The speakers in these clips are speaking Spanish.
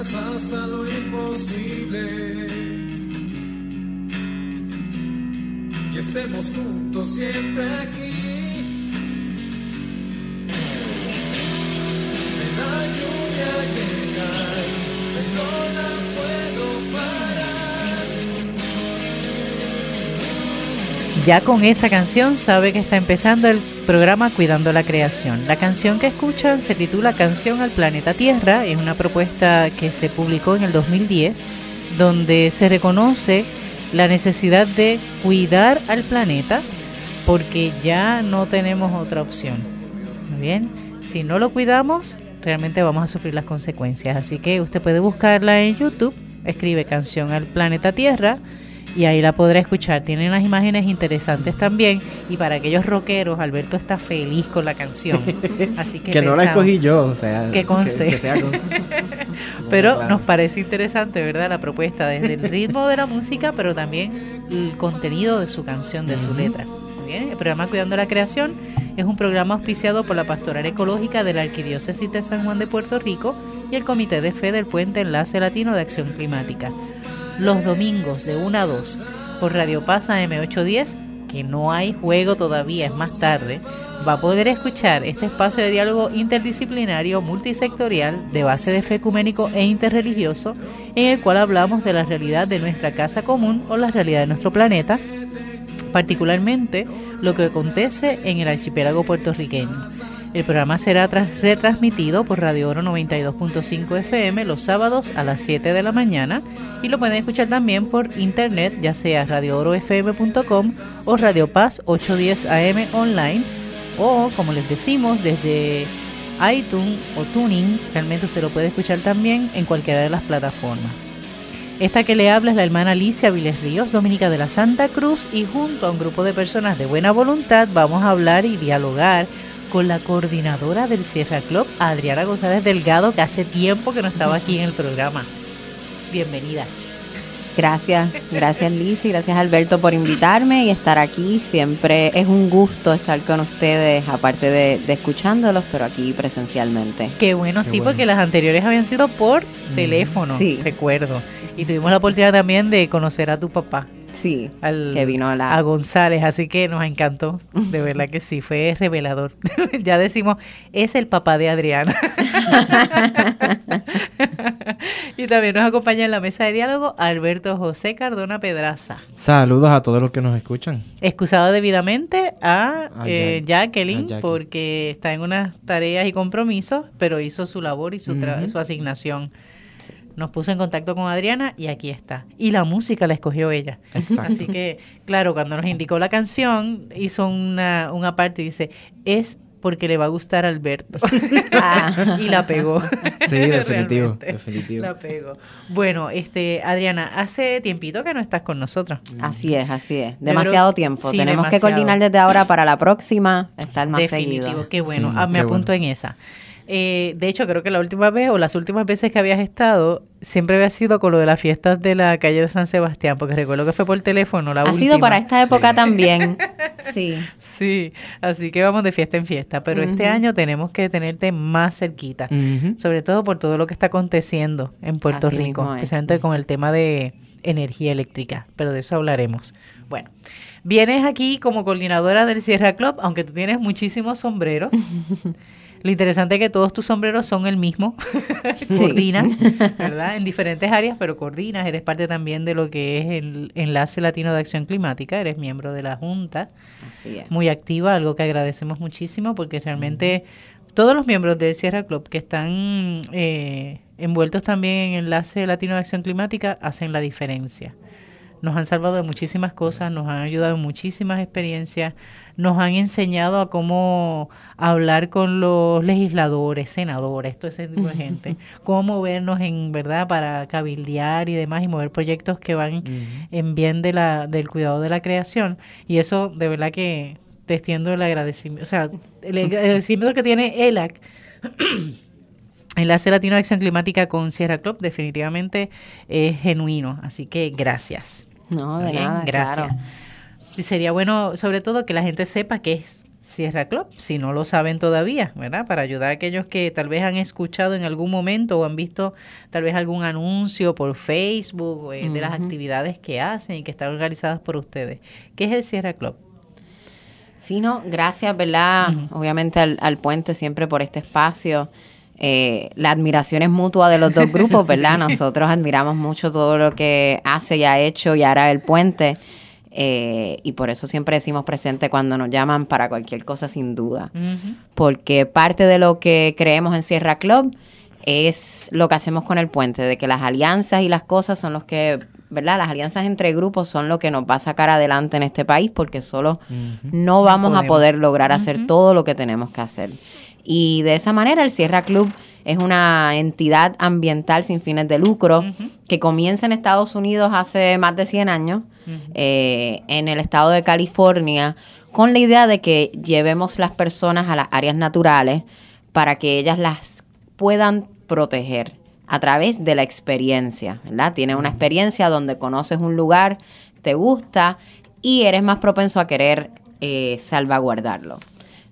hagas hasta lo imposible y estemos juntos siempre aquí. De la lluvia que cae, no la puedo parar. Ya con esa canción sabe que está empezando el programa Cuidando la Creación. La canción que escuchan se titula Canción al Planeta Tierra. Es una propuesta que se publicó en el 2010 donde se reconoce la necesidad de cuidar al planeta porque ya no tenemos otra opción. Muy bien, si no lo cuidamos, realmente vamos a sufrir las consecuencias. Así que usted puede buscarla en YouTube, escribe Canción al Planeta Tierra y ahí la podrá escuchar. Tiene unas imágenes interesantes también. Y para aquellos rockeros, Alberto está feliz con la canción. Así que, Que no la escogí yo, o sea. Que conste. que sea conste. Pero Claro. nos parece interesante, ¿verdad? La propuesta, desde el ritmo de la música, pero también el contenido de su canción, de su letra. Bien, el programa Cuidando la Creación es un programa auspiciado por la Pastoral Ecológica de la Arquidiócesis de San Juan de Puerto Rico y el Comité de Fe del Puente Enlace Latino de Acción Climática. Los domingos de 1 a 2 por Radio Pasa M810, que no hay juego todavía, es más tarde, va a poder escuchar este espacio de diálogo interdisciplinario multisectorial de base de fe ecuménico e interreligioso, en el cual hablamos de la realidad de nuestra casa común o la realidad de nuestro planeta, particularmente lo que acontece en el archipiélago puertorriqueño. El programa será retransmitido por Radio Oro 92.5 FM los sábados a las 7 de la mañana y lo pueden escuchar también por internet, ya sea radioorofm.com o Radio Paz 810 AM online o como les decimos desde iTunes o Tuning, realmente usted lo puede escuchar también en cualquiera de las plataformas. Esta que le habla es la hermana Alicia Viles Ríos, dominica de la Santa Cruz, y junto a un grupo de personas de buena voluntad vamos a hablar y dialogar con la coordinadora del Sierra Club, Adriana González Delgado, que hace tiempo que no estaba aquí en el programa. Bienvenida. Gracias, gracias Liz y gracias Alberto por invitarme y estar aquí. Siempre es un gusto estar con ustedes, aparte de, de escuchándolos, pero aquí presencialmente. Qué bueno, Qué sí, bueno. porque las anteriores habían sido por teléfono, Sí. recuerdo. Y tuvimos la oportunidad también de conocer a tu papá. Sí, al- que vino la... a González, así que nos encantó, de verdad que sí, fue revelador. ya decimos, es el papá de Adriana. y también nos acompaña en la mesa de diálogo Alberto José Cardona Pedraza. Saludos a todos los que nos escuchan. Excusado debidamente a A eh, Jacqueline, a porque está en unas tareas y compromisos, pero hizo su labor y su, tra- Ujú. su asignación. Nos puso en contacto con Adriana y aquí está. Y la música la escogió ella. Exacto. Así que, claro, cuando nos indicó la canción, hizo una, una parte y dice, es porque le va a gustar a Alberto. Ah. y la pegó. Sí, definitivo, definitivo. La pegó. Bueno, este, Adriana, hace tiempito que no estás con nosotros. Así es, así es. Demasiado tiempo. sí, Tenemos que coordinar desde ahora para la próxima, estar más Definitivo, seguido. qué bueno. Sí, Ah, me qué apunto en esa. Eh, de hecho, creo que la última vez o las últimas veces que habías estado, siempre había sido con lo de las fiestas de la calle de San Sebastián, porque recuerdo que fue por teléfono la Ha última. sido para esta época también. Sí. Sí, así que vamos de fiesta en fiesta, pero este año tenemos que tenerte más cerquita, sobre todo por todo lo que está aconteciendo en Puerto Así Rico, mismo es. especialmente con el tema de energía eléctrica, pero de eso hablaremos. Bueno, vienes aquí como coordinadora del Sierra Club, aunque tú tienes muchísimos sombreros. Lo interesante es que todos tus sombreros son el mismo. coordinas, ¿verdad? En diferentes áreas, pero coordinas. Eres parte también de lo que es el Enlace Latino de Acción Climática. Eres miembro de la Junta. Así es. Muy activa, algo que agradecemos muchísimo porque realmente todos los miembros del Sierra Club que están eh, envueltos también en Enlace Latino de Acción Climática hacen la diferencia. Nos han salvado de muchísimas cosas, nos han ayudado en muchísimas experiencias, nos han enseñado a cómo hablar con los legisladores, senadores, todo ese tipo de gente, cómo movernos en verdad para cabildear y demás y mover proyectos que van en bien de la, del cuidado de la creación. Y eso de verdad que te extiendo el agradecimiento, o sea, el agradecimiento que tiene ELAC. Enlace Latino de Acción Climática con Sierra Club definitivamente es genuino, así que gracias. No, de Bien, nada, gracias. claro. Y sería bueno, sobre todo, que la gente sepa qué es Sierra Club, si no lo saben todavía, ¿verdad? Para ayudar a aquellos que tal vez han escuchado en algún momento o han visto tal vez algún anuncio por Facebook eh, de las actividades que hacen y que están organizadas por ustedes. ¿Qué es el Sierra Club? Sí, no, gracias, ¿verdad? Obviamente al, al puente siempre por este espacio. Eh, la admiración es mutua de los dos grupos, ¿verdad? Nosotros admiramos mucho todo lo que hace y ha hecho y hará el puente. Eh, y por eso siempre decimos presente cuando nos llaman para cualquier cosa, sin duda. Porque parte de lo que creemos en Sierra Club es lo que hacemos con el puente, de que las alianzas y las cosas son los que, ¿verdad? Las alianzas entre grupos son lo que nos va a sacar adelante en este país porque solo no vamos a poder lograr hacer todo lo que tenemos que hacer. Y de esa manera el Sierra Club es una entidad ambiental sin fines de lucro que comienza en Estados Unidos hace más de 100 años, eh, en el estado de California, con la idea de que llevemos las personas a las áreas naturales para que ellas las puedan proteger a través de la experiencia, ¿verdad? Tienes una experiencia donde conoces un lugar, te gusta y eres más propenso a querer eh, salvaguardarlo.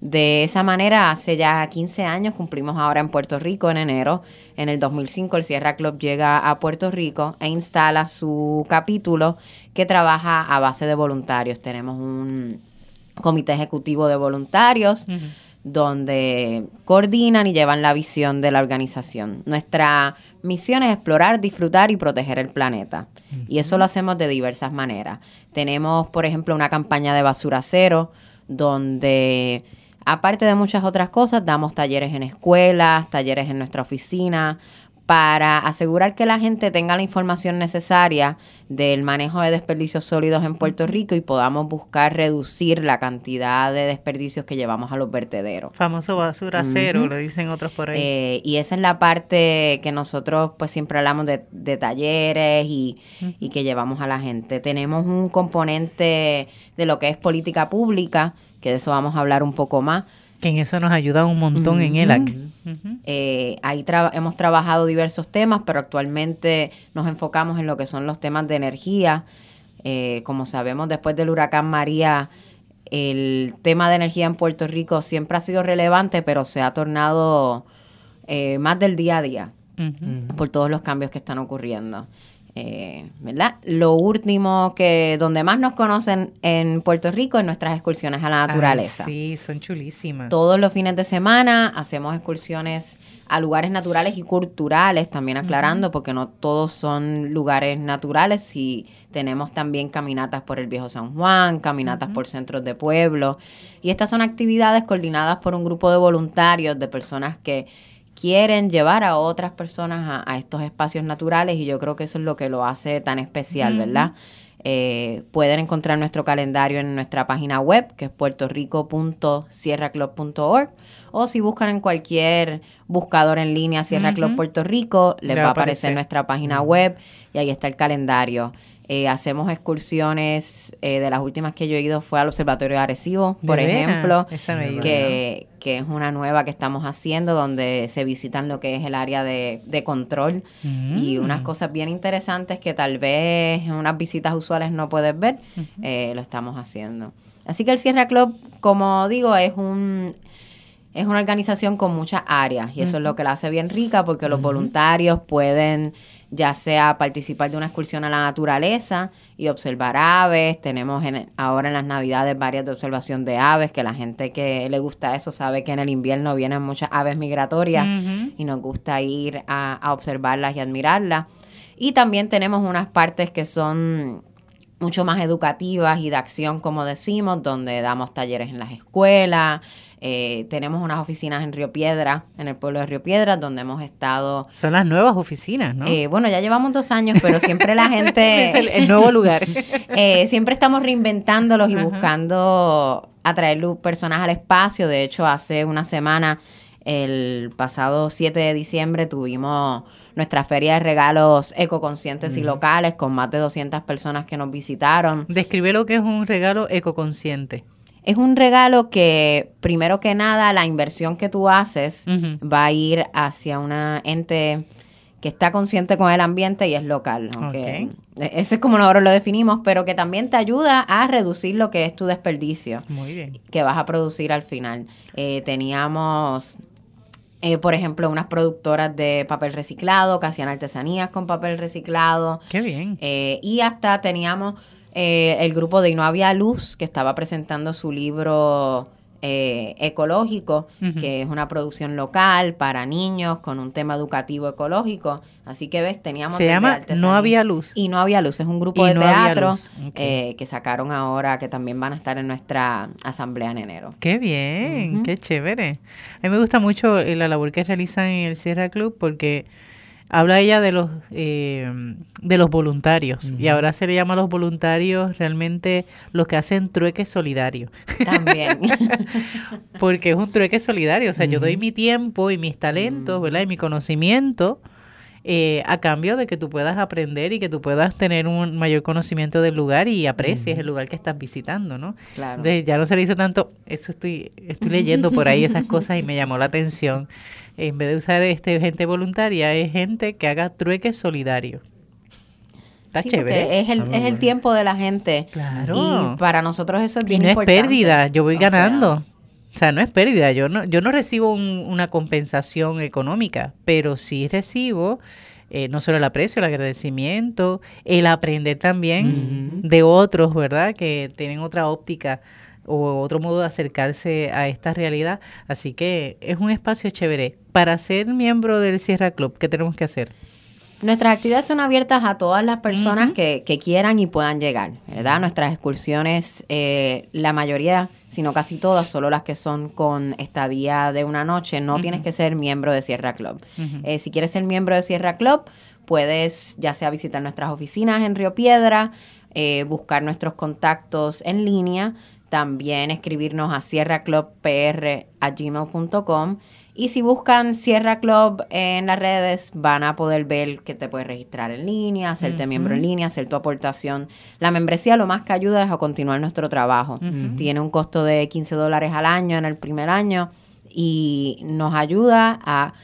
De esa manera, hace ya 15 años, cumplimos ahora en Puerto Rico en enero. En el 2005 el Sierra Club llega a Puerto Rico e instala su capítulo que trabaja a base de voluntarios. Tenemos un comité ejecutivo de voluntarios donde coordinan y llevan la visión de la organización. Nuestra misión es explorar, disfrutar y proteger el planeta. Y eso lo hacemos de diversas maneras. Tenemos, por ejemplo, una campaña de basura cero, donde, aparte de muchas otras cosas, damos talleres en escuelas, talleres en nuestra oficina, para asegurar que la gente tenga la información necesaria del manejo de desperdicios sólidos en Puerto Rico y podamos buscar reducir la cantidad de desperdicios que llevamos a los vertederos. Famoso basura cero, lo dicen otros por ahí. Eh, y esa es la parte que nosotros pues siempre hablamos de, de talleres y, y que llevamos a la gente. Tenemos un componente de lo que es política pública, que de eso vamos a hablar un poco más. que en eso nos ayuda un montón en ELAC. Eh, ahí hemos trabajado diversos temas, pero actualmente nos enfocamos en lo que son los temas de energía. Eh, como sabemos, después del huracán María, el tema de energía en Puerto Rico siempre ha sido relevante, pero se ha tornado eh, más del día a día por todos los cambios que están ocurriendo. Eh, ¿verdad? Lo último que donde más nos conocen en Puerto Rico es nuestras excursiones a la naturaleza. Ay, sí, son chulísimas. Todos los fines de semana hacemos excursiones a lugares naturales y culturales, también aclarando, porque no todos son lugares naturales. Y tenemos también caminatas por el Viejo San Juan, caminatas por centros de pueblo. Y estas son actividades coordinadas por un grupo de voluntarios, de personas que quieren llevar a otras personas a, a estos espacios naturales y yo creo que eso es lo que lo hace tan especial, ¿verdad? Eh, pueden encontrar nuestro calendario en nuestra página web, que es puertorico.sierraclub.org, o si buscan en cualquier buscador en línea Sierra Club. Puerto Rico, les Le va a a aparecer aparecer. nuestra página web y ahí está el calendario. Eh, hacemos excursiones, eh, de las últimas que yo he ido fue al Observatorio de Arecibo, ¿De por ejemplo, que, que es una nueva que estamos haciendo donde se visitan lo que es el área de, de control. Y Mm. unas cosas bien interesantes que tal vez en unas visitas usuales no puedes ver, eh, lo estamos haciendo. Así que el Sierra Club, como digo, es un es una organización con muchas áreas y eso es lo que la hace bien rica porque los voluntarios pueden ya sea participar de una excursión a la naturaleza y observar aves. Tenemos en- ahora en las navidades varias de observación de aves, que la gente que le gusta eso sabe que en el invierno vienen muchas aves migratorias y nos gusta ir a, a observarlas y admirarlas. Y también tenemos unas partes que son mucho más educativas y de acción, como decimos, donde damos talleres en las escuelas. Eh, tenemos unas oficinas en Río Piedra, en el pueblo de Río Piedra, donde hemos estado Son las nuevas oficinas, ¿no? eh, bueno, ya llevamos dos años, pero siempre la es gente, el, el nuevo lugar. eh, siempre estamos reinventándolos y Ajá. buscando atraer personas al espacio. De hecho, hace una semana, el pasado 7 de diciembre, tuvimos nuestra feria de regalos ecoconscientes y locales con más de 200 personas que nos visitaron. Describe lo que es un regalo ecoconsciente. Es un regalo que, primero que nada, la inversión que tú haces va a ir hacia una ente que está consciente con el ambiente y es local. aunque Ese es como nosotros lo definimos, pero que también te ayuda a reducir lo que es tu desperdicio Muy bien. que vas a producir al final. Eh, teníamos, eh, por ejemplo, unas productoras de papel reciclado que hacían artesanías con papel reciclado. Qué bien. Eh, y hasta teníamos eh, el grupo de Y no había luz que estaba presentando su libro eh, ecológico, que es una producción local para niños con un tema educativo ecológico. Así que ves, teníamos... Se llama No había luz. Y no había luz, es un grupo Y de no teatro eh, que sacaron ahora, que también van a estar en nuestra asamblea en enero. Qué bien, qué chévere. A mí me gusta mucho eh, la labor que realizan en el Sierra Club porque habla ella de los eh, de los voluntarios y ahora se le llama a los voluntarios realmente los que hacen trueque solidario. También. porque es un trueque solidario o sea yo doy mi tiempo y mis talentos verdad y mi conocimiento eh, a cambio de que tú puedas aprender y que tú puedas tener un mayor conocimiento del lugar y aprecies el lugar que estás visitando no claro. de- ya no se le hizo tanto, eso estoy, estoy leyendo por ahí esas cosas y me llamó la atención. En vez de usar este gente voluntaria, es gente que haga trueque solidario. Está Sí, chévere. Es el, es el tiempo de la gente. Claro. Y para nosotros eso es Y bien no es pérdida, yo voy O sea, ganando. o sea, no es pérdida, yo no, yo no recibo un- una compensación económica, pero sí recibo eh, no solo el aprecio, el agradecimiento, el aprender también de otros, ¿verdad? Que tienen otra óptica o otro modo de acercarse a esta realidad. Así que es un espacio chévere. Para ser miembro del Sierra Club, ¿qué tenemos que hacer? Nuestras actividades son abiertas a todas las personas que, que quieran y puedan llegar, ¿verdad? Nuestras excursiones, eh, la mayoría, si no casi todas, solo las que son con estadía de una noche, no tienes que ser miembro de Sierra Club. Eh, si quieres ser miembro de Sierra Club, puedes ya sea visitar nuestras oficinas en Río Piedra, eh, buscar nuestros contactos en línea, también escribirnos a sierraclubpr@gmail.com y si buscan Sierra Club en las redes van a poder ver que te puedes registrar en línea, hacerte miembro en línea, hacer tu aportación. La membresía lo más que ayuda es a continuar nuestro trabajo. Tiene un costo de 15 dólares al año en el primer año y nos ayuda a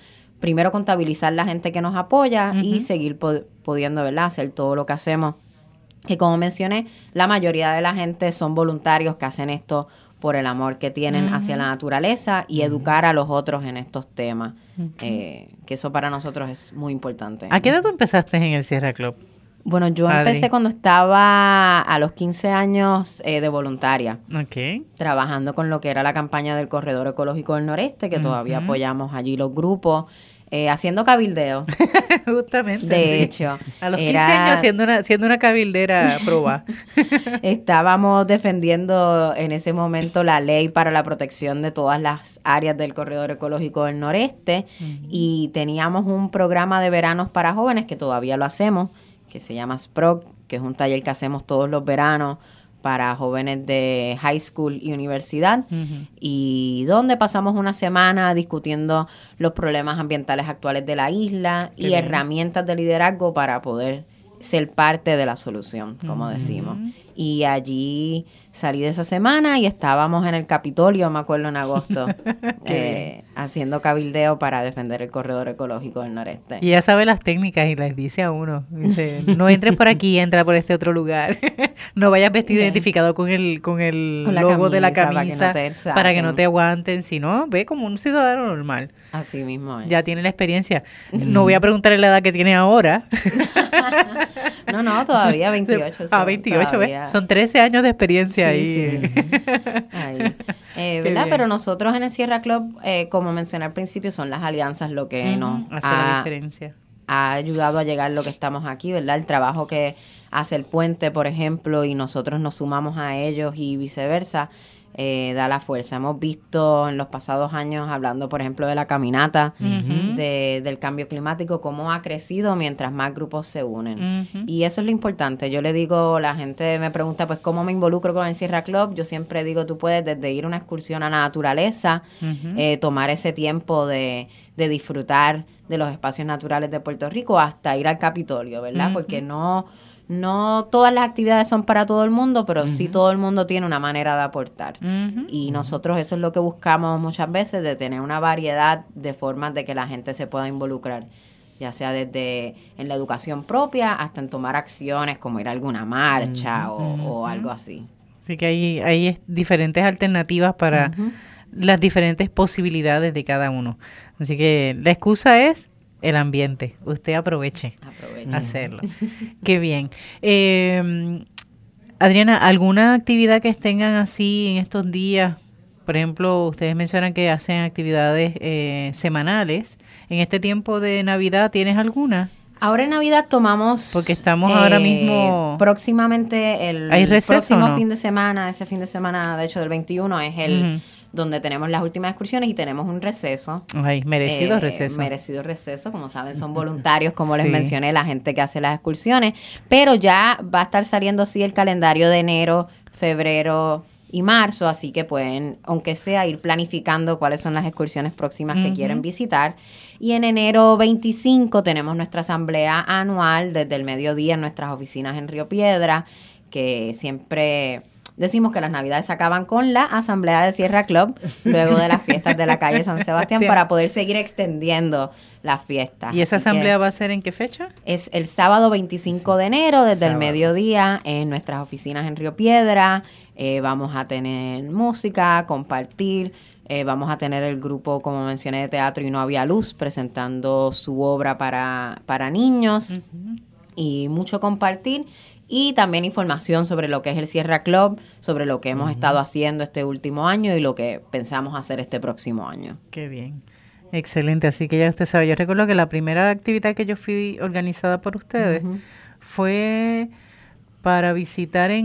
primero contabilizar la gente que nos apoya y seguir pudiendo ¿verdad? hacer todo lo que hacemos. Que como mencioné, la mayoría de la gente son voluntarios que hacen esto por el amor que tienen hacia la naturaleza y educar a los otros en estos temas. Eh, que eso para nosotros es muy importante. ¿A qué edad tú empezaste en el Sierra Club? Bueno, yo Adri? empecé cuando estaba a los 15 años eh, de voluntaria Ok. trabajando con lo que era la campaña del Corredor Ecológico del Noreste, que todavía apoyamos allí los grupos, eh, haciendo cabildeo. Justamente. De sí. hecho, A los 15 era- años siendo una, siendo una cabildera proba. estábamos defendiendo en ese momento la ley para la protección de todas las áreas del Corredor Ecológico del Noreste y teníamos un programa de veranos para jóvenes que todavía lo hacemos, que se llama SPROC, que es un taller que hacemos todos los veranos para jóvenes de high school y universidad. Y donde pasamos una semana discutiendo los problemas ambientales actuales de la isla Qué y bien. herramientas de liderazgo para poder ser parte de la solución, como decimos. Y allí salí de esa semana y estábamos en el Capitolio, me acuerdo, en agosto, eh, haciendo cabildeo para defender el corredor ecológico del noreste. Y ella sabe las técnicas y les dice a uno, dice, no entres por aquí, entra por este otro lugar. no vayas vestido Bien. identificado con el, con el Con logo de la camisa, para que no camisa te para que no te aguanten, sino ve como un ciudadano normal. Así mismo es. Ya tiene la experiencia. No voy a preguntarle la edad que tiene ahora. No, no, todavía 28. ah, son 28, todavía- Son 13 años de experiencia Sí, ahí. sí. Ahí. Eh, ¿verdad? bien. Pero nosotros en el Sierra Club, eh, como mencioné al principio, son las alianzas lo que nos hace la ha, diferencia. ha ayudado a llegar lo que estamos aquí, ¿verdad? El trabajo que hace el puente, por ejemplo, y nosotros nos sumamos a ellos y viceversa, eh, da la fuerza. Hemos visto en los pasados años, hablando, por ejemplo, de la caminata, de- del cambio climático, cómo ha crecido mientras más grupos se unen. Y eso es lo importante. Yo le digo, la gente me pregunta, pues, ¿cómo me involucro con el Sierra Club? Yo siempre digo, tú puedes desde ir a una excursión a la naturaleza, eh, tomar ese tiempo de, de disfrutar de los espacios naturales de Puerto Rico hasta ir al Capitolio, ¿verdad? Porque no, no todas las actividades son para todo el mundo, pero sí todo el mundo tiene una manera de aportar. Y nosotros eso es lo que buscamos muchas veces, de tener una variedad de formas de que la gente se pueda involucrar, ya sea desde en la educación propia hasta en tomar acciones como ir a alguna marcha o, o algo así. Así que hay, hay es- diferentes alternativas para las diferentes posibilidades de cada uno. Así que la excusa es el ambiente. Usted aproveche Aprovechen. hacerlo. Qué bien. Eh, Adriana, ¿alguna actividad que tengan así en estos días? Por ejemplo, ustedes mencionan que hacen actividades eh, semanales. En este tiempo de Navidad, ¿tienes alguna? Ahora en Navidad tomamos... Porque estamos ahora mismo- Próximamente, el ¿Hay receso próximo no? fin de semana, ese fin de semana, de hecho, del 21, es el. Donde tenemos las últimas excursiones y tenemos un receso. Ay, merecido Eh, receso. Merecido receso, como saben, son voluntarios, como les mencioné, la gente que hace las excursiones. Pero ya va a estar saliendo, sí, el calendario de enero, febrero y marzo, así que pueden, aunque sea, ir planificando cuáles son las excursiones próximas que quieren visitar. Y en enero 25 tenemos nuestra asamblea anual desde el mediodía en nuestras oficinas en Río Piedra, que siempre decimos que las navidades se acaban con la asamblea de Sierra Club, luego de las fiestas de la calle San Sebastián, para poder seguir extendiendo las fiestas. ¿Y esa Así asamblea va a ser en qué fecha? Es el sábado 25 de enero, desde el mediodía, en nuestras oficinas en Río Piedra. Eh, vamos a tener música, compartir. eh, vamos a tener el grupo, como mencioné, de teatro y no había luz, presentando su obra para, para niños y mucho compartir. Y también información sobre lo que es el Sierra Club, sobre lo que hemos estado haciendo este último año y lo que pensamos hacer este próximo año. Qué bien. Excelente. Así que ya usted sabe, yo recuerdo que la primera actividad que yo fui organizada por ustedes fue para visitar en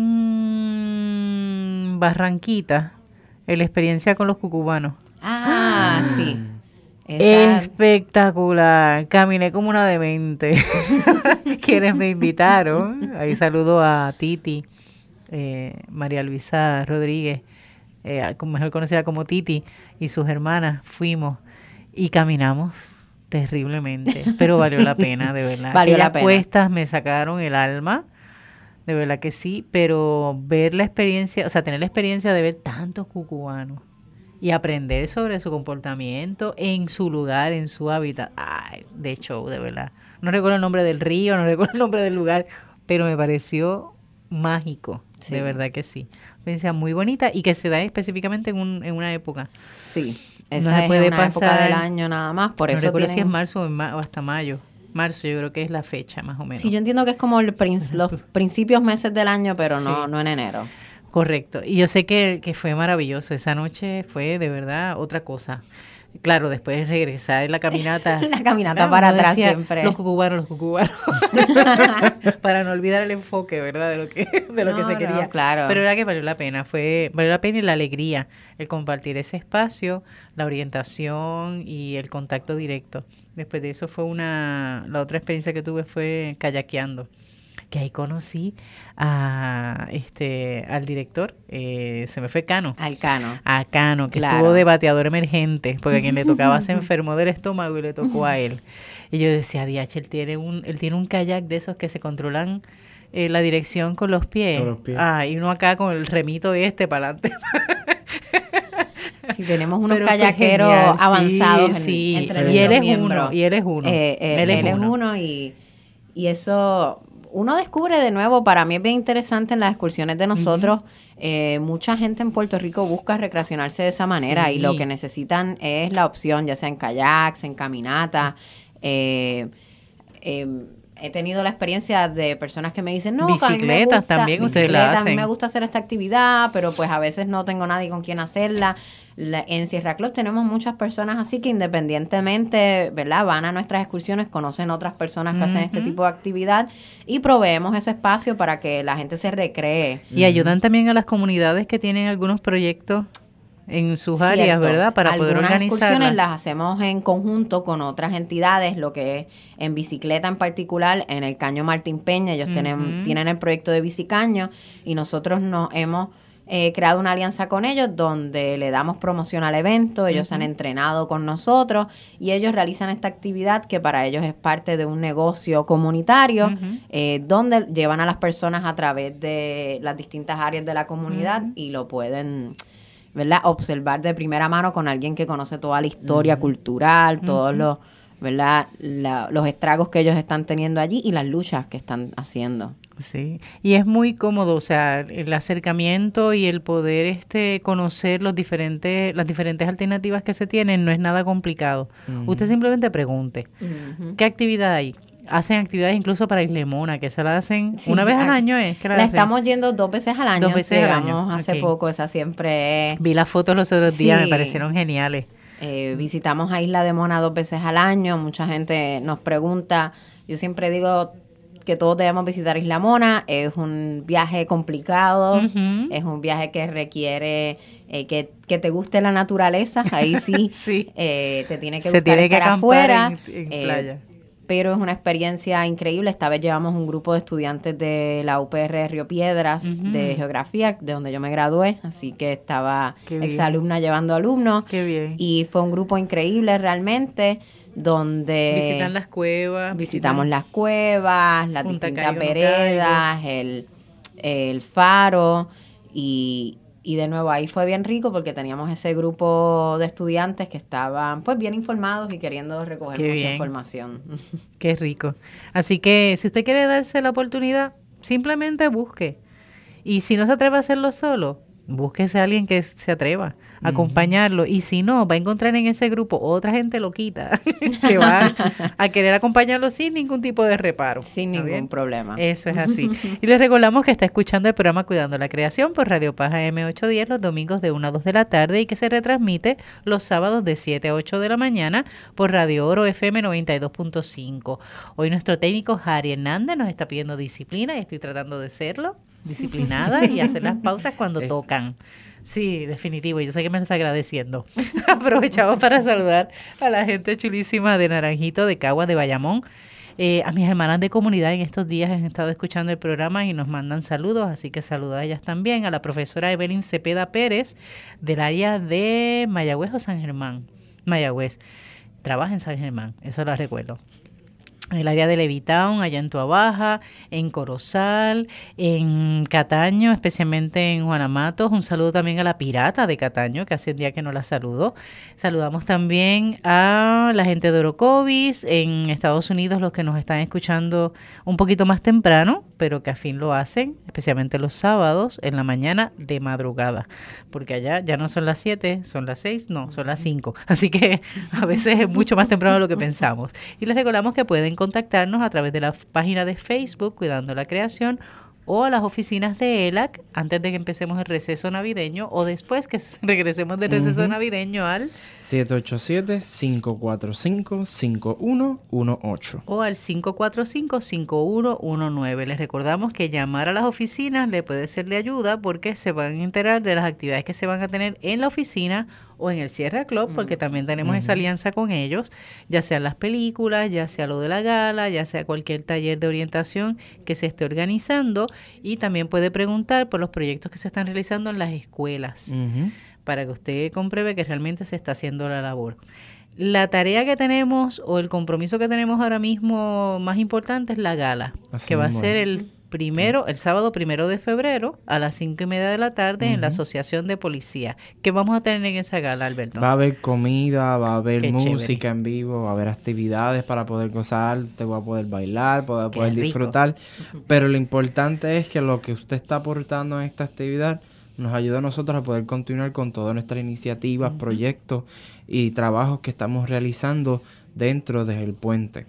Barranquita la experiencia con los cucubanos. Ah, sí. Espectacular. Caminé como una demente. Quienes me invitaron. Ahí saludo a Titi, eh, María Luisa Rodríguez, eh, mejor conocida como Titi, y sus hermanas. Fuimos y caminamos terriblemente, pero valió la pena, de verdad. Valió la Aquellas pena. cuestas me sacaron el alma. De verdad que sí, pero ver la experiencia, o sea, tener la experiencia de ver tantos cucubanos y aprender sobre su comportamiento en su lugar, en su hábitat. Ay, de show, de verdad. No recuerdo el nombre del río, no recuerdo el nombre del lugar, pero me pareció mágico. Sí. De verdad que sí. Experiencia muy bonita y que se da específicamente en, un- en una época. Sí, No esa se es puede una época pasar- del año nada más, por no eso recuerdo si es tienen... marzo o, en ma- o hasta mayo. Marzo yo creo que es la fecha más o menos. Sí, yo entiendo que es como el prin- los principios meses del año, pero no, Sí. no en enero. Correcto. Y yo sé que, que fue maravilloso. Esa noche fue de verdad otra cosa. Claro, después de regresar en la caminata. La caminata claro, para atrás decía, siempre. Los cucubanos, los cucubanos. para no olvidar el enfoque, ¿verdad? De lo que, de lo que se no, quería. claro. Pero era que valió la pena. Fue, valió la pena y la alegría. El compartir ese espacio, la orientación y el contacto directo. Después de eso fue una. La otra experiencia que tuve fue kayakeando que ahí conocí a este al director, eh, se me fue Cano, Alcano. a Cano, que Claro. estuvo de bateador emergente, porque a quien le tocaba se enfermó del estómago y le tocó a él. Y yo decía, DH, él tiene un, él tiene un kayak de esos que se controlan eh, la dirección con los pies. Con los pies. Ah, y uno acá con el remito este para adelante. Si tenemos unos Pero kayakeros genial, sí, avanzados en- sí, entre y los él es uno, y él es uno. Eh, eh, él, es uno, y, y eso uno descubre de nuevo, para mí es bien interesante en las excursiones de nosotros, eh, mucha gente en Puerto Rico busca recreacionarse de esa manera y lo que necesitan es la opción, ya sea en kayaks, en caminata. eh, eh, he tenido la experiencia de personas que me dicen, no, Bicicletas también ustedes la bicicleta, A mí hacen. me gusta hacer esta actividad, pero pues a veces no tengo nadie con quien hacerla. La- en Sierra Club tenemos muchas personas así que independientemente, ¿verdad? Van a nuestras excursiones, conocen otras personas que hacen este tipo de actividad y proveemos ese espacio para que la gente se recree. Y ayudan también a las comunidades que tienen algunos proyectos en sus áreas. ¿verdad? Para poder Algunas excursiones las hacemos en conjunto con otras entidades, lo que es en bicicleta en particular, en el Caño Martín Peña, ellos tienen, tienen el proyecto de Bicicaño y nosotros nos hemos eh, creado una alianza con ellos donde le damos promoción al evento, ellos han entrenado con nosotros y ellos realizan esta actividad que para ellos es parte de un negocio comunitario eh, donde llevan a las personas a través de las distintas áreas de la comunidad y lo pueden ¿verdad? observar de primera mano con alguien que conoce toda la historia cultural, todos los ¿verdad? La- los estragos que ellos están teniendo allí y las luchas que están haciendo. Sí, y es muy cómodo, o sea, el acercamiento y el poder este conocer los diferentes las diferentes alternativas que se tienen no es nada complicado. Usted simplemente pregunte, ¿qué actividad hay? Hacen actividades incluso para Islemona, que se la hacen Sí, una vez al año, es que la, estamos yendo dos veces al año. Dos veces al año, Llegamos hace poco, esa siempre es. Vi las fotos los otros días, me parecieron geniales. Eh, visitamos a Isla de Mona dos veces al año. Mucha gente nos pregunta. Yo siempre digo que todos debemos visitar Isla Mona. Es un viaje complicado. Es un viaje que requiere eh, que, que te guste la naturaleza. Ahí sí, Sí. eh, te tiene que Se gustar tiene que estar afuera. en- en eh, playa. Pero es una experiencia increíble. Esta vez llevamos un grupo de estudiantes de la UPR Río Piedras de geografía, de donde yo me gradué, así que estaba exalumna llevando alumnos. Qué bien. Y fue un grupo increíble realmente, donde Visitan las cuevas. visitamos visitan- las cuevas, las Punta distintas veredas, el, el faro y, y de nuevo ahí fue bien rico porque teníamos ese grupo de estudiantes que estaban pues bien informados y queriendo recoger Qué mucha bien. información. Qué rico. Así que si usted quiere darse la oportunidad, simplemente busque. Y si no se atreve a hacerlo solo, búsquese a alguien que se atreva acompañarlo. Y si no, va a encontrar en ese grupo otra gente loquita que va a querer acompañarlo sin ningún tipo de reparo. Sin ¿Está ningún bien? problema. Eso es así. Y les recordamos que está escuchando el programa Cuidando la Creación por Radio Paja M810 los domingos de 1 a 2 de la tarde y que se retransmite los sábados de 7 a 8 de la mañana por Radio Oro FM 92.5. Hoy nuestro técnico Harry Hernández nos está pidiendo disciplina y estoy tratando de serlo, disciplinada y hacer las pausas cuando tocan. Sí, definitivo. Yo sé que me está agradeciendo. Aprovechamos para saludar a la gente chulísima de Naranjito, de Cagua, de Bayamón. Eh, a mis hermanas de comunidad en estos días han estado escuchando el programa y nos mandan saludos, así que saludo a ellas también. A la profesora Evelyn Cepeda Pérez del área de Mayagüez o San Germán. Mayagüez. Trabaja en San Germán, eso lo recuerdo en el área de Levitown, allá en Tuabaja, en Corozal, en Cataño, especialmente en Juanamatos. Un saludo también a la pirata de Cataño, que hace un día que no la saludo. Saludamos también a la gente de Orocovis, en Estados Unidos, los que nos están escuchando un poquito más temprano, pero que a fin lo hacen, especialmente los sábados, en la mañana de madrugada. Porque allá ya no son las 7, son las 6, no, son las 5. Así que a veces es mucho más temprano de lo que pensamos. Y les recordamos que pueden contactarnos a través de la página de Facebook Cuidando la Creación o a las oficinas de ELAC antes de que empecemos el receso navideño o después que regresemos del receso Ujú. navideño al 787-545-5118. o al 545-5119. Les recordamos que llamar a las oficinas le puede ser de ayuda porque se van a enterar de las actividades que se van a tener en la oficina o en el Sierra Club, porque también tenemos esa alianza con ellos, ya sean las películas, ya sea lo de la gala, ya sea cualquier taller de orientación que se esté organizando y también puede preguntar por los proyectos que se están realizando en las escuelas para que usted compruebe que realmente se está haciendo la labor. La tarea que tenemos o el compromiso que tenemos ahora mismo más importante es la gala, Así que va a ser el primero, el sábado primero de febrero a las cinco y media de la tarde en la Asociación de Policía. ¿Qué vamos a tener en esa gala, Alberto? Va a haber comida, va a haber Qué música chévere. en vivo, va a haber actividades para poder gozar, te va a poder bailar, poder, poder disfrutar. Pero lo importante es que lo que usted está aportando en esta actividad nos ayuda a nosotros a poder continuar con todas nuestras iniciativas, proyectos y trabajos que estamos realizando dentro del puente.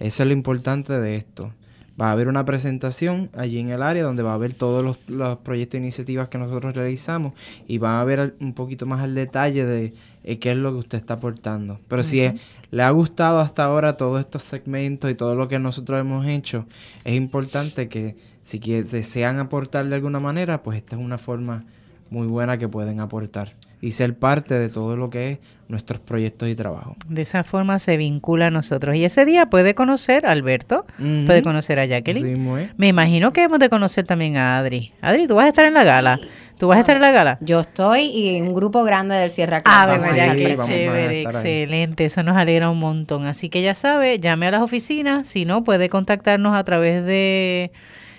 Eso es lo importante de esto. Va a haber una presentación allí en el área donde va a haber todos los, los proyectos e iniciativas que nosotros realizamos y va a ver un poquito más al detalle de eh, qué es lo que usted está aportando. Pero si le ha gustado hasta ahora todos estos segmentos y todo lo que nosotros hemos hecho, es importante que si desean aportar de alguna manera, pues esta es una forma muy buena que pueden aportar y ser parte de todo lo que es nuestros proyectos y trabajo. De esa forma se vincula a nosotros. Y ese día puede conocer a Alberto, puede conocer a Jacqueline. Me imagino que hemos de conocer también a Adri. Adri, tú vas a estar en la gala. ¿Tú vas a estar en la gala? Yo estoy y un grupo grande del Sierra Club. Ave vamos a sí, María, estar qué chévere, ahí. excelente. Eso nos alegra un montón. Así que ya sabe, llame a las oficinas. Si no, puede contactarnos a través de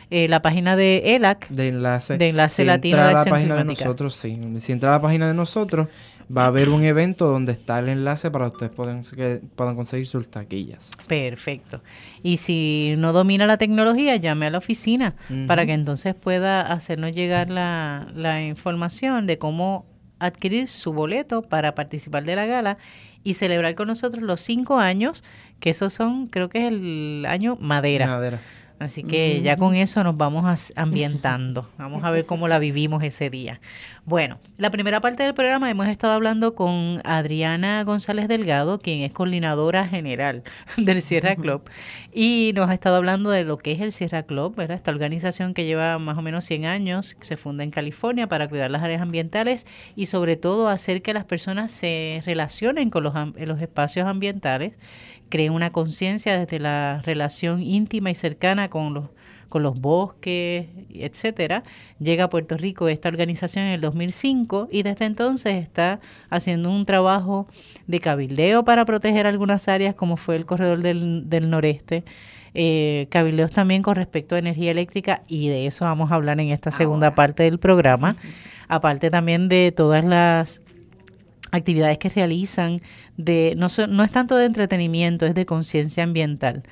eh, la página de ELAC. de enlace. De enlace si latino entra a la página de nosotros, sí. Si entra a la página de nosotros, va a haber un evento donde está el enlace para que ustedes puedan, que puedan conseguir sus taquillas. Perfecto. Y si no domina la tecnología, llame a la oficina para que entonces pueda hacernos llegar la, la información de cómo adquirir su boleto para participar de la gala y celebrar con nosotros los cinco años, que esos son, creo que es el año madera. Madera. Así que ya con eso nos vamos ambientando. Vamos a ver cómo la vivimos ese día. Bueno, la primera parte del programa hemos estado hablando con Adriana González Delgado, quien es coordinadora general del Sierra Club, y nos ha estado hablando de lo que es el Sierra Club, ¿verdad? Esta organización que lleva más o menos 100 años, que se funda en California para cuidar las áreas ambientales y sobre todo hacer que las personas se relacionen con los espacios ambientales creen una conciencia desde la relación íntima y cercana con los con los bosques, etcétera. Llega a Puerto Rico esta organización en el 2005 y desde entonces está haciendo un trabajo de cabildeo para proteger algunas áreas como fue el corredor del, del noreste. Eh, cabildeos también con respecto a energía eléctrica y de eso vamos a hablar en esta segunda Ahora. parte del programa. Aparte también de todas las actividades que realizan de no, so- no es tanto de entretenimiento, es de conciencia ambiental.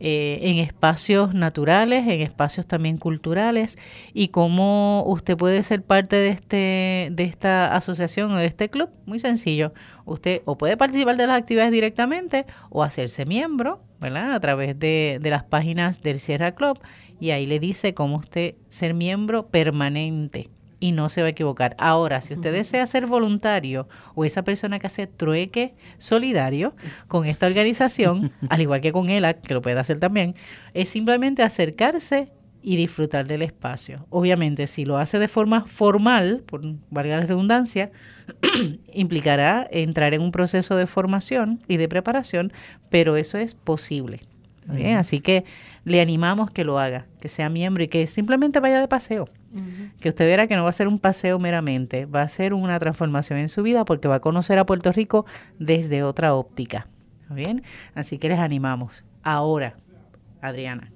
eh, en espacios naturales, en espacios también culturales y cómo usted puede ser parte de este de esta asociación o de este club, muy sencillo. Usted o puede participar de las actividades directamente o hacerse miembro, ¿verdad? A través de, de las páginas del Sierra Club y ahí le dice cómo usted ser miembro permanente y no se va a equivocar. Ahora, si usted desea ser voluntario o esa persona que hace trueque solidario con esta organización, al igual que con ELAC, que lo puede hacer también, es simplemente acercarse y disfrutar del espacio. Obviamente, si lo hace de forma formal, por valga la redundancia, implicará entrar en un proceso de formación y de preparación, pero eso es posible. Así que le animamos que lo haga, que sea miembro y que simplemente vaya de paseo que usted verá que no va a ser un paseo meramente, va a ser una transformación en su vida porque va a conocer a Puerto Rico desde otra óptica. ¿Está bien? Así que les animamos. Ahora, Adriana,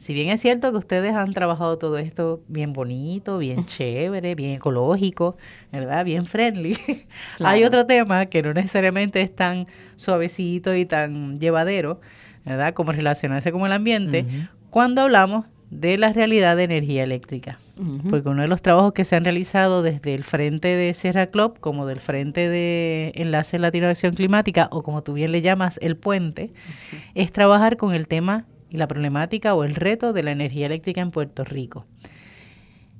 si bien es cierto que ustedes han trabajado todo esto bien bonito, bien chévere, bien ecológico, ¿verdad? Bien friendly, hay otro tema que no necesariamente es tan suavecito y tan llevadero, ¿verdad? Como relacionarse con el ambiente, cuando hablamos de la realidad de energía eléctrica. Porque uno de los trabajos que se han realizado desde el frente de Sierra Club, como del frente de Enlace Latino de Acción Climática, o como tú bien le llamas, el puente, es trabajar con el tema y la problemática o el reto de la energía eléctrica en Puerto Rico.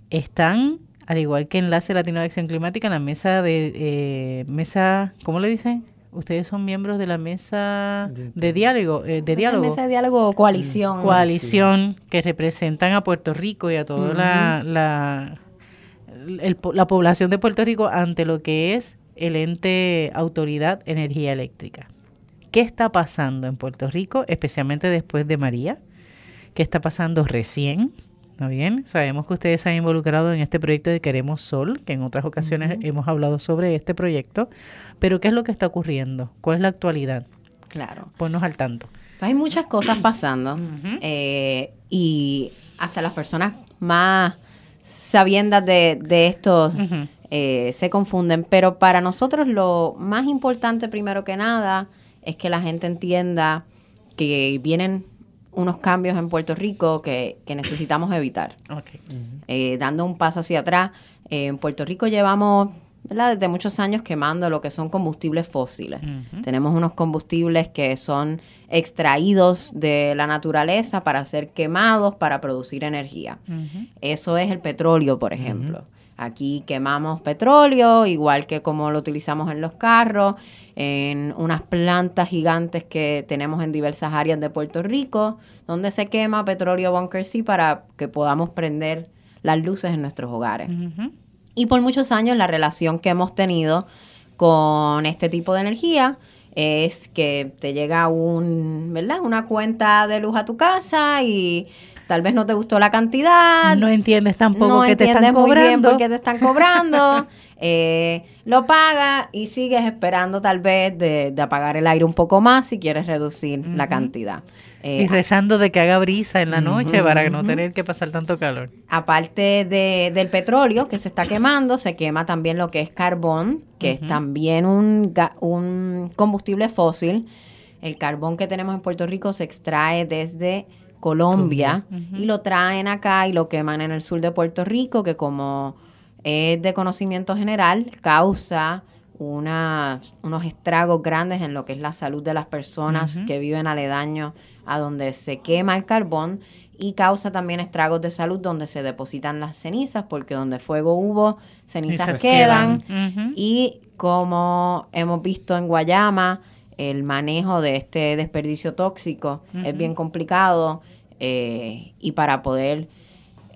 Están, al igual que Enlace Latino de Acción Climática, en la mesa de, eh, mesa, ¿cómo le dicen? Ustedes son miembros de la mesa De- de diálogo, eh, de diálogo mesa de diálogo coalición. coalición que representan a Puerto Rico y a toda la, la, el la población de Puerto Rico ante lo que es el ente Autoridad Energía Eléctrica. ¿Qué está pasando en Puerto Rico, especialmente después de María? ¿Qué está pasando recién? ¿Está bien? Sabemos que ustedes se han involucrado en este proyecto de Queremos Sol, que en otras ocasiones hemos hablado sobre este proyecto, pero ¿qué es lo que está ocurriendo? ¿Cuál es la actualidad? Claro. Ponnos al tanto. Hay muchas cosas pasando eh, y hasta las personas más sabiendas de, de estos Ujú. eh, se confunden, pero para nosotros lo más importante primero que nada es que la gente entienda que vienen unos cambios en Puerto Rico que, que necesitamos evitar. Ok. Eh, dando un paso hacia atrás, en Puerto Rico llevamos ¿verdad? desde muchos años quemando lo que son combustibles fósiles. Tenemos unos combustibles que son extraídos de la naturaleza para ser quemados para producir energía. Eso es el petróleo, por ejemplo. Aquí quemamos petróleo, igual que como lo utilizamos en los carros, en unas plantas gigantes que tenemos en diversas áreas de Puerto Rico, donde se quema petróleo Bunker C para que podamos prender las luces en nuestros hogares. Y por muchos años la relación que hemos tenido con este tipo de energía es que te llega un, ¿verdad? una cuenta de luz a tu casa y tal vez no te gustó la cantidad. No entiendes tampoco no qué te están entiendes muy bien por qué te están cobrando. eh, lo pagas y sigues esperando tal vez de, de apagar el aire un poco más si quieres reducir la cantidad. Eh, y rezando de que haga brisa en la noche para no tener que pasar tanto calor. Aparte de- del petróleo que se está quemando, se quema también lo que es carbón, que es también un, un combustible fósil. El carbón que tenemos en Puerto Rico se extrae desde Colombia y lo traen acá y lo queman en el sur de Puerto Rico, que como es de conocimiento general, causa una- unos estragos grandes en lo que es la salud de las personas que viven aledaños a donde se quema el carbón y causa también estragos de salud donde se depositan las cenizas, porque donde fuego hubo, cenizas quedan. Ujú. Y como hemos visto en Guayama, el manejo de este desperdicio tóxico es bien complicado eh, y para poder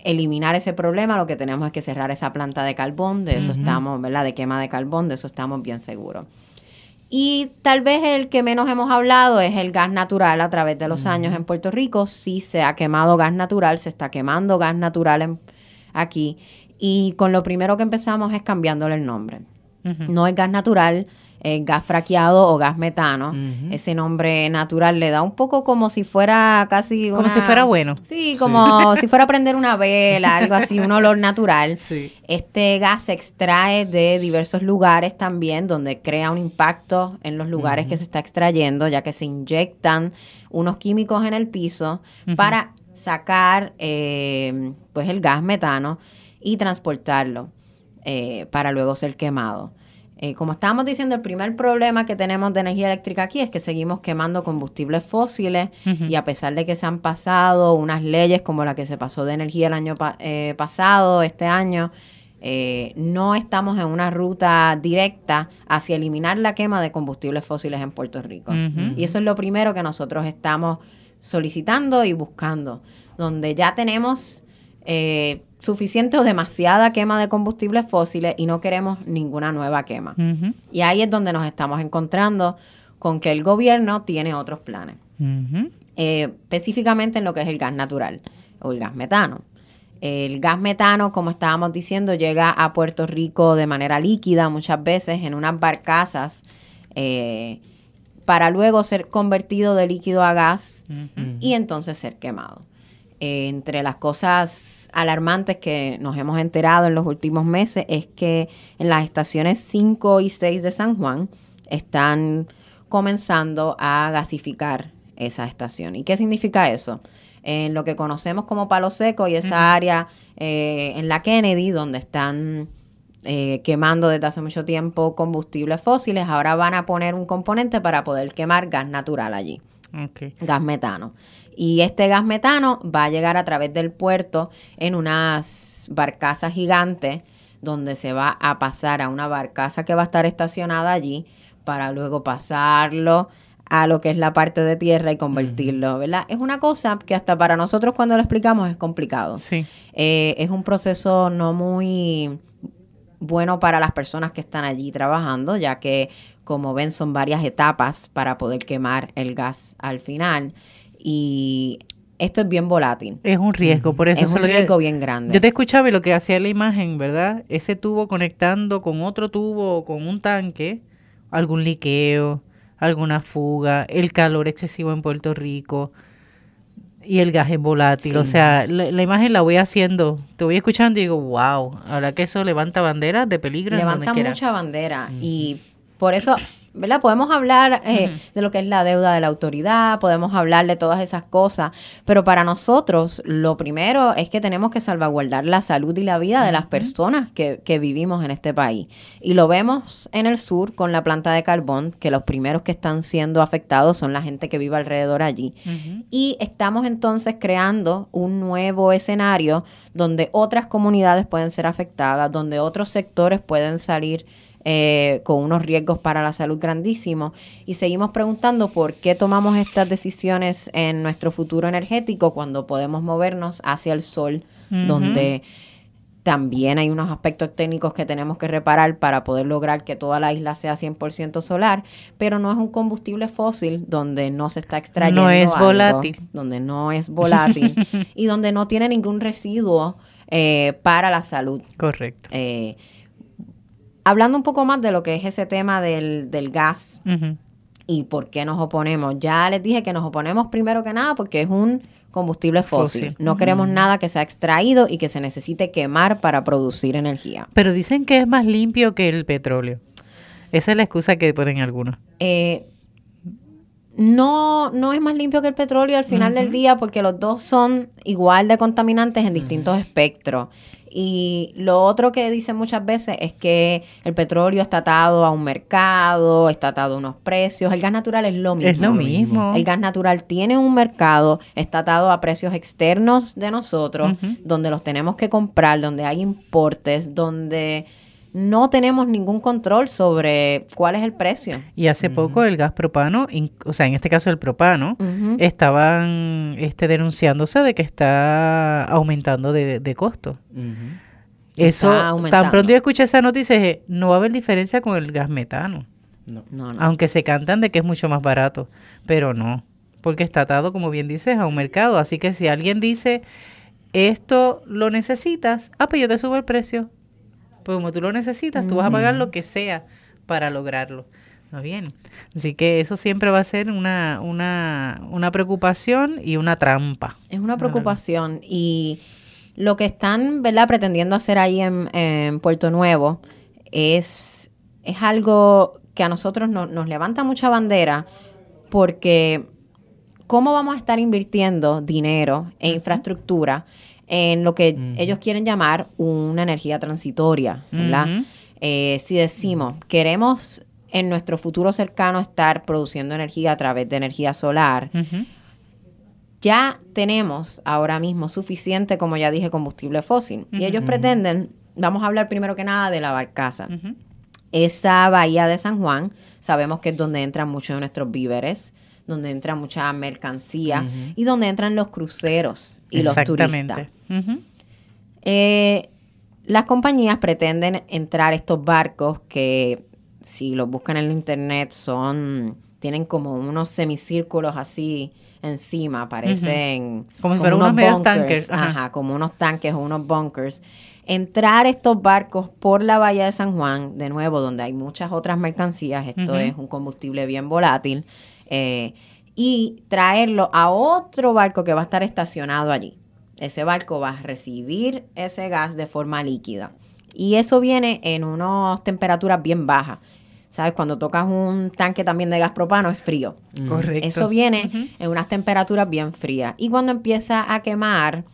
eliminar ese problema lo que tenemos es que cerrar esa planta de carbón, de eso estamos, ¿verdad? De quema de carbón, de eso estamos bien seguros. Y tal vez el que menos hemos hablado es el gas natural a través de los años en Puerto Rico. Sí se ha quemado gas natural, se está quemando gas natural en- aquí. Y con lo primero que empezamos es cambiándole el nombre. No es gas natural, es gas fraqueado o gas metano. Ese nombre natural le da un poco como si fuera casi Como si fuera bueno. Sí, como si fuera prender una vela, algo así, un olor natural. Sí. Este gas se extrae de diversos lugares también, donde crea un impacto en los lugares que se está extrayendo, ya que se inyectan unos químicos en el piso para sacar eh, pues el gas metano y transportarlo eh, para luego ser quemado. Eh, como estábamos diciendo, el primer problema que tenemos de energía eléctrica aquí es que seguimos quemando combustibles fósiles y a pesar de que se han pasado unas leyes como la que se pasó de energía el año pa- eh, pasado, este año, eh, no estamos en una ruta directa hacia eliminar la quema de combustibles fósiles en Puerto Rico. Y eso es lo primero que nosotros estamos solicitando y buscando, donde ya tenemos eh, suficiente o demasiada quema de combustibles fósiles y no queremos ninguna nueva quema. Y ahí es donde nos estamos encontrando con que el gobierno tiene otros planes, eh, específicamente en lo que es el gas natural o el gas metano. El gas metano, como estábamos diciendo, llega a Puerto Rico de manera líquida muchas veces en unas barcazas eh, para luego ser convertido de líquido a gas y entonces ser quemado. Eh, entre las cosas alarmantes que nos hemos enterado en los últimos meses es que en las estaciones 5 y 6 de San Juan están comenzando a gasificar esa estación. ¿Y qué significa eso? En lo que conocemos como Palo Seco y esa área eh, en la Kennedy, donde están eh, quemando desde hace mucho tiempo combustibles fósiles, ahora van a poner un componente para poder quemar gas natural allí Gas metano. Y este gas metano va a llegar a través del puerto en unas barcazas gigantes donde se va a pasar a una barcaza que va a estar estacionada allí para luego pasarlo a lo que es la parte de tierra y convertirlo, ¿verdad? Es una cosa que hasta para nosotros cuando lo explicamos es complicado. Sí. Eh, es un proceso no muy bueno para las personas que están allí trabajando, ya que, como ven, son varias etapas para poder quemar el gas al final. Y esto es bien volátil. Es un riesgo, por eso es un que- riesgo bien grande. Yo te escuchaba y lo que hacía la imagen, ¿verdad? Ese tubo conectando con otro tubo o con un tanque, algún liqueo, alguna fuga, el calor excesivo en Puerto Rico y el gas es volátil. O sea, la, la imagen la voy haciendo, te voy escuchando y digo, wow, ahora que eso levanta banderas de peligro en levanta mucha bandera y por eso, ¿verdad? Podemos hablar eh, de lo que es la deuda de la autoridad, podemos hablar de todas esas cosas, pero para nosotros lo primero es que tenemos que salvaguardar la salud y la vida de las personas que, que vivimos en este país. Y lo vemos en el sur con la planta de carbón, que los primeros que están siendo afectados son la gente que vive alrededor allí. Y estamos entonces creando un nuevo escenario donde otras comunidades pueden ser afectadas, donde otros sectores pueden salir eh, con unos riesgos para la salud grandísimos. Y seguimos preguntando por qué tomamos estas decisiones en nuestro futuro energético cuando podemos movernos hacia el sol, donde también hay unos aspectos técnicos que tenemos que reparar para poder lograr que toda la isla sea 100% solar, pero no es un combustible fósil donde no se está extrayendo No es algo, volátil. donde no es volátil y donde no tiene ningún residuo eh, para la salud. Correcto. Eh, hablando un poco más de lo que es ese tema del, del gas y por qué nos oponemos. Ya les dije que nos oponemos primero que nada porque es un combustible fósil. Fósil. No queremos nada que sea extraído y que se necesite quemar para producir energía. Pero dicen que es más limpio que el petróleo. Esa es la excusa que ponen algunos. Eh, no, no es más limpio que el petróleo al final del día porque los dos son igual de contaminantes en distintos espectros. Y lo otro que dicen muchas veces es que el petróleo está atado a un mercado, está atado a unos precios. El gas natural es lo mismo. Es lo mismo. El gas natural tiene un mercado, está atado a precios externos de nosotros, donde los tenemos que comprar, donde hay importes, donde no tenemos ningún control sobre cuál es el precio. Y hace poco el gas propano, in- o sea, en este caso el propano, estaban este, denunciándose de que está aumentando de, de costo. Eso, tan pronto yo escuché esa noticia, dije, no va a haber diferencia con el gas metano. No. No, no. Aunque se cantan de que es mucho más barato, pero no, porque está atado, como bien dices, a un mercado. Así que si alguien dice, esto lo necesitas, ah, pues yo te subo el precio. Pues como tú lo necesitas, tú vas a pagar lo que sea para lograrlo. ¿No bien? Así que eso siempre va a ser una, una, una preocupación y una trampa. Es una preocupación y lo que están, ¿verdad?, pretendiendo hacer ahí en, en Puerto Nuevo es, es algo que a nosotros no- nos levanta mucha bandera porque ¿cómo vamos a estar invirtiendo dinero e infraestructura en lo que ellos quieren llamar una energía transitoria, ¿verdad? Eh, si decimos, queremos en nuestro futuro cercano estar produciendo energía a través de energía solar, ya tenemos ahora mismo suficiente, como ya dije, combustible fósil. Y ellos pretenden, vamos a hablar primero que nada de la barcaza. Esa bahía de San Juan, sabemos que es donde entran muchos de nuestros víveres, donde entra mucha mercancía y donde entran los cruceros y los turistas. Exactamente. Ujú. Eh, las compañías pretenden entrar estos barcos que, si los buscan en la internet, son tienen como unos semicírculos así encima, parecen Como si fueran unos medios bunkers, tanques, ajá. ajá, como unos tanques o unos bunkers. Entrar estos barcos por la bahía de San Juan, de nuevo, donde hay muchas otras mercancías, esto es un combustible bien volátil, eh, y traerlo a otro barco que va a estar estacionado allí. Ese barco va a recibir ese gas de forma líquida. Y eso viene en unas temperaturas bien bajas. ¿Sabes? Cuando tocas un tanque también de gas propano es frío. Correcto. Eso viene en unas temperaturas bien frías. Y cuando empieza a quemar,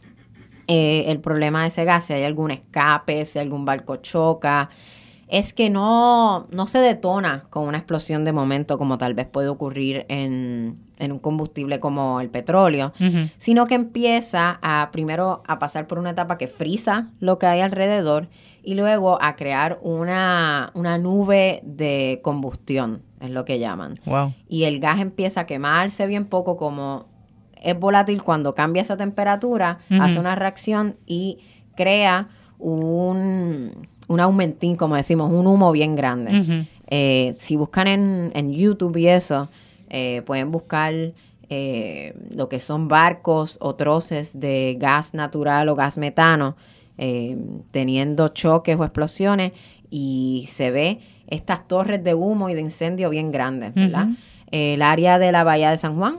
eh, el problema de ese gas, si hay algún escape, si algún barco choca, es que no, no se detona con una explosión de momento como tal vez puede ocurrir en, en un combustible como el petróleo, sino que empieza a primero a pasar por una etapa que frisa lo que hay alrededor y luego a crear una, una nube de combustión, es lo que llaman. Wow. y el gas empieza a quemarse bien poco como es volátil cuando cambia esa temperatura, hace una reacción y crea un, un aumentín, como decimos, un humo bien grande. Eh, si buscan en, en YouTube y eso, eh, pueden buscar eh, lo que son barcos o troces de gas natural o gas metano eh, teniendo choques o explosiones y se ve estas torres de humo y de incendio bien grandes, ¿verdad? El área de la Bahía de San Juan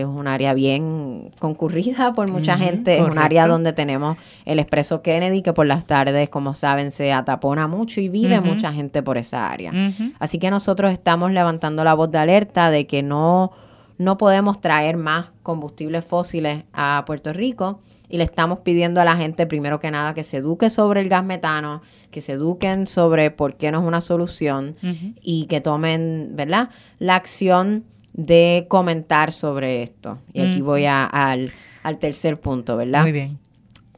es un área bien concurrida por mucha gente. Es un área donde tenemos el Expreso Kennedy, que por las tardes, como saben, se atapona mucho y vive mucha gente por esa área. Así que nosotros estamos levantando la voz de alerta de que no, no podemos traer más combustibles fósiles a Puerto Rico y le estamos pidiendo a la gente primero que nada que se eduque sobre el gas metano, que se eduquen sobre por qué no es una solución y que tomen, ¿verdad? La acción de comentar sobre esto. Y aquí Mm. voy a- al, al tercer punto, ¿verdad? Muy bien.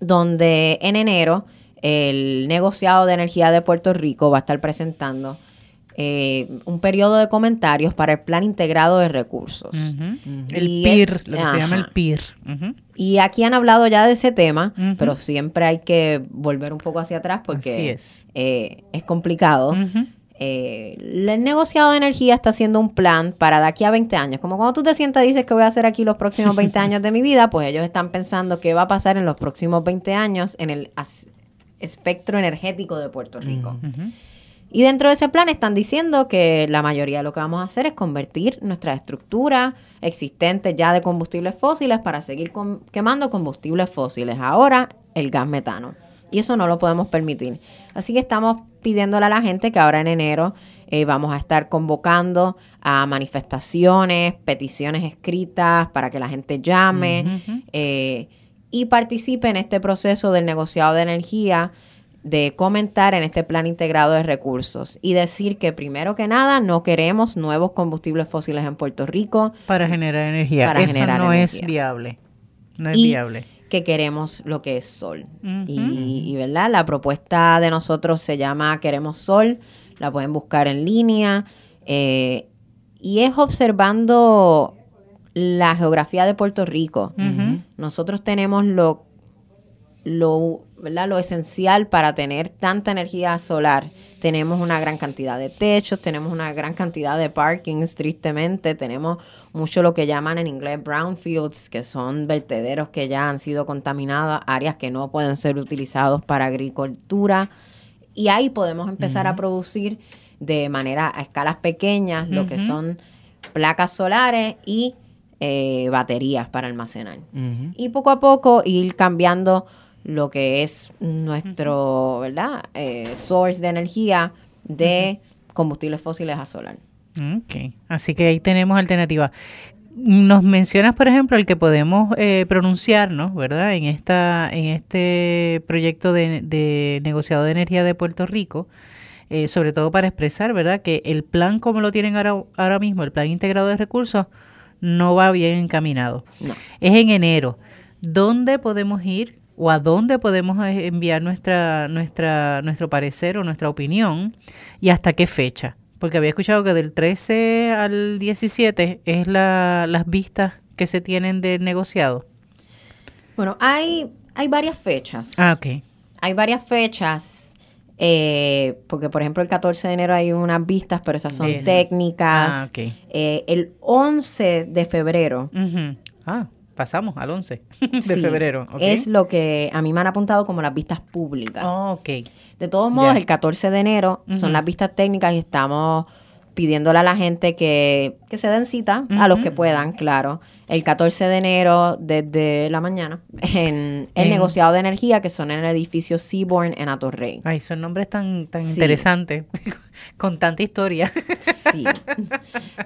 donde en enero el negociado de energía de Puerto Rico va a estar presentando eh, un periodo de comentarios para el plan integrado de recursos. El PIR, es- lo que se llama el. PIR. Y aquí han hablado ya de ese tema, pero siempre hay que volver un poco hacia atrás porque es. eh, es complicado. Eh, el negociado de energía está haciendo un plan para de aquí a 20 años. Como cuando tú te sientas y dices que voy a hacer aquí los próximos 20 años de mi vida, pues ellos están pensando qué va a pasar en los próximos 20 años en el espectro energético de Puerto Rico. Ujú. Y dentro de ese plan están diciendo que la mayoría de lo que vamos a hacer es convertir nuestra estructura existente ya de combustibles fósiles para seguir quemando combustibles fósiles. Ahora el gas metano. Y eso no lo podemos permitir. Así que estamos pidiéndole a la gente que ahora en enero eh, vamos a estar convocando a manifestaciones, peticiones escritas para que la gente llame eh, y participe en este proceso del negociado de energía, de comentar en este plan integrado de recursos y decir que primero que nada no queremos nuevos combustibles fósiles en Puerto Rico, Para generar energía. Para Eso generar no es viable. No es Y- viable. Que queremos lo que es sol. Y, y, ¿verdad? La propuesta de nosotros se llama Queremos Sol, la pueden buscar en línea eh, y es observando la geografía de Puerto Rico. Nosotros tenemos lo, lo, ¿verdad? lo esencial para tener tanta energía solar. Tenemos una gran cantidad de techos, tenemos una gran cantidad de parkings, tristemente. Tenemos mucho lo que llaman en inglés brownfields, que son vertederos que ya han sido contaminados, áreas que no pueden ser utilizados para agricultura. Y ahí podemos empezar a producir de manera a escalas pequeñas lo que son placas solares y eh, baterías para almacenar. Y poco a poco ir cambiando lo que es nuestro, ¿verdad? Eh, source de energía de combustibles fósiles a solar. Ok, así que ahí tenemos alternativas. Nos mencionas, por ejemplo, el que podemos eh, pronunciarnos, ¿verdad? En esta, en este proyecto de, de negociado de energía de Puerto Rico, eh, sobre todo para expresar, ¿verdad? Que el plan como lo tienen ahora, ahora mismo, el plan integrado de recursos, no va bien encaminado. No. Es en enero. ¿Dónde podemos ir o a dónde podemos eh, enviar nuestra, nuestra, nuestro parecer o nuestra opinión y hasta qué fecha? Porque había escuchado que del 13 al 17 es la, las vistas que se tienen del negociado. Bueno, hay, hay varias fechas. Ah, ok. Hay varias fechas. eh, porque, por ejemplo, el 14 de enero hay unas vistas, pero esas son técnicas. Ah, ok. Eh, el 11 de febrero. Ah, pasamos al 11 de sí, febrero. es lo que a mí me han apuntado como las vistas públicas. Oh. De todos modos, el 14 de enero son las vistas técnicas y estamos pidiéndole a la gente que, que se den cita, a los que puedan, claro, el 14 de enero desde la mañana en el En- negociado de energía que son en el edificio Seabourn en Atorrey. Ay, son nombres tan, tan Sí. interesantes, con tanta historia. Sí.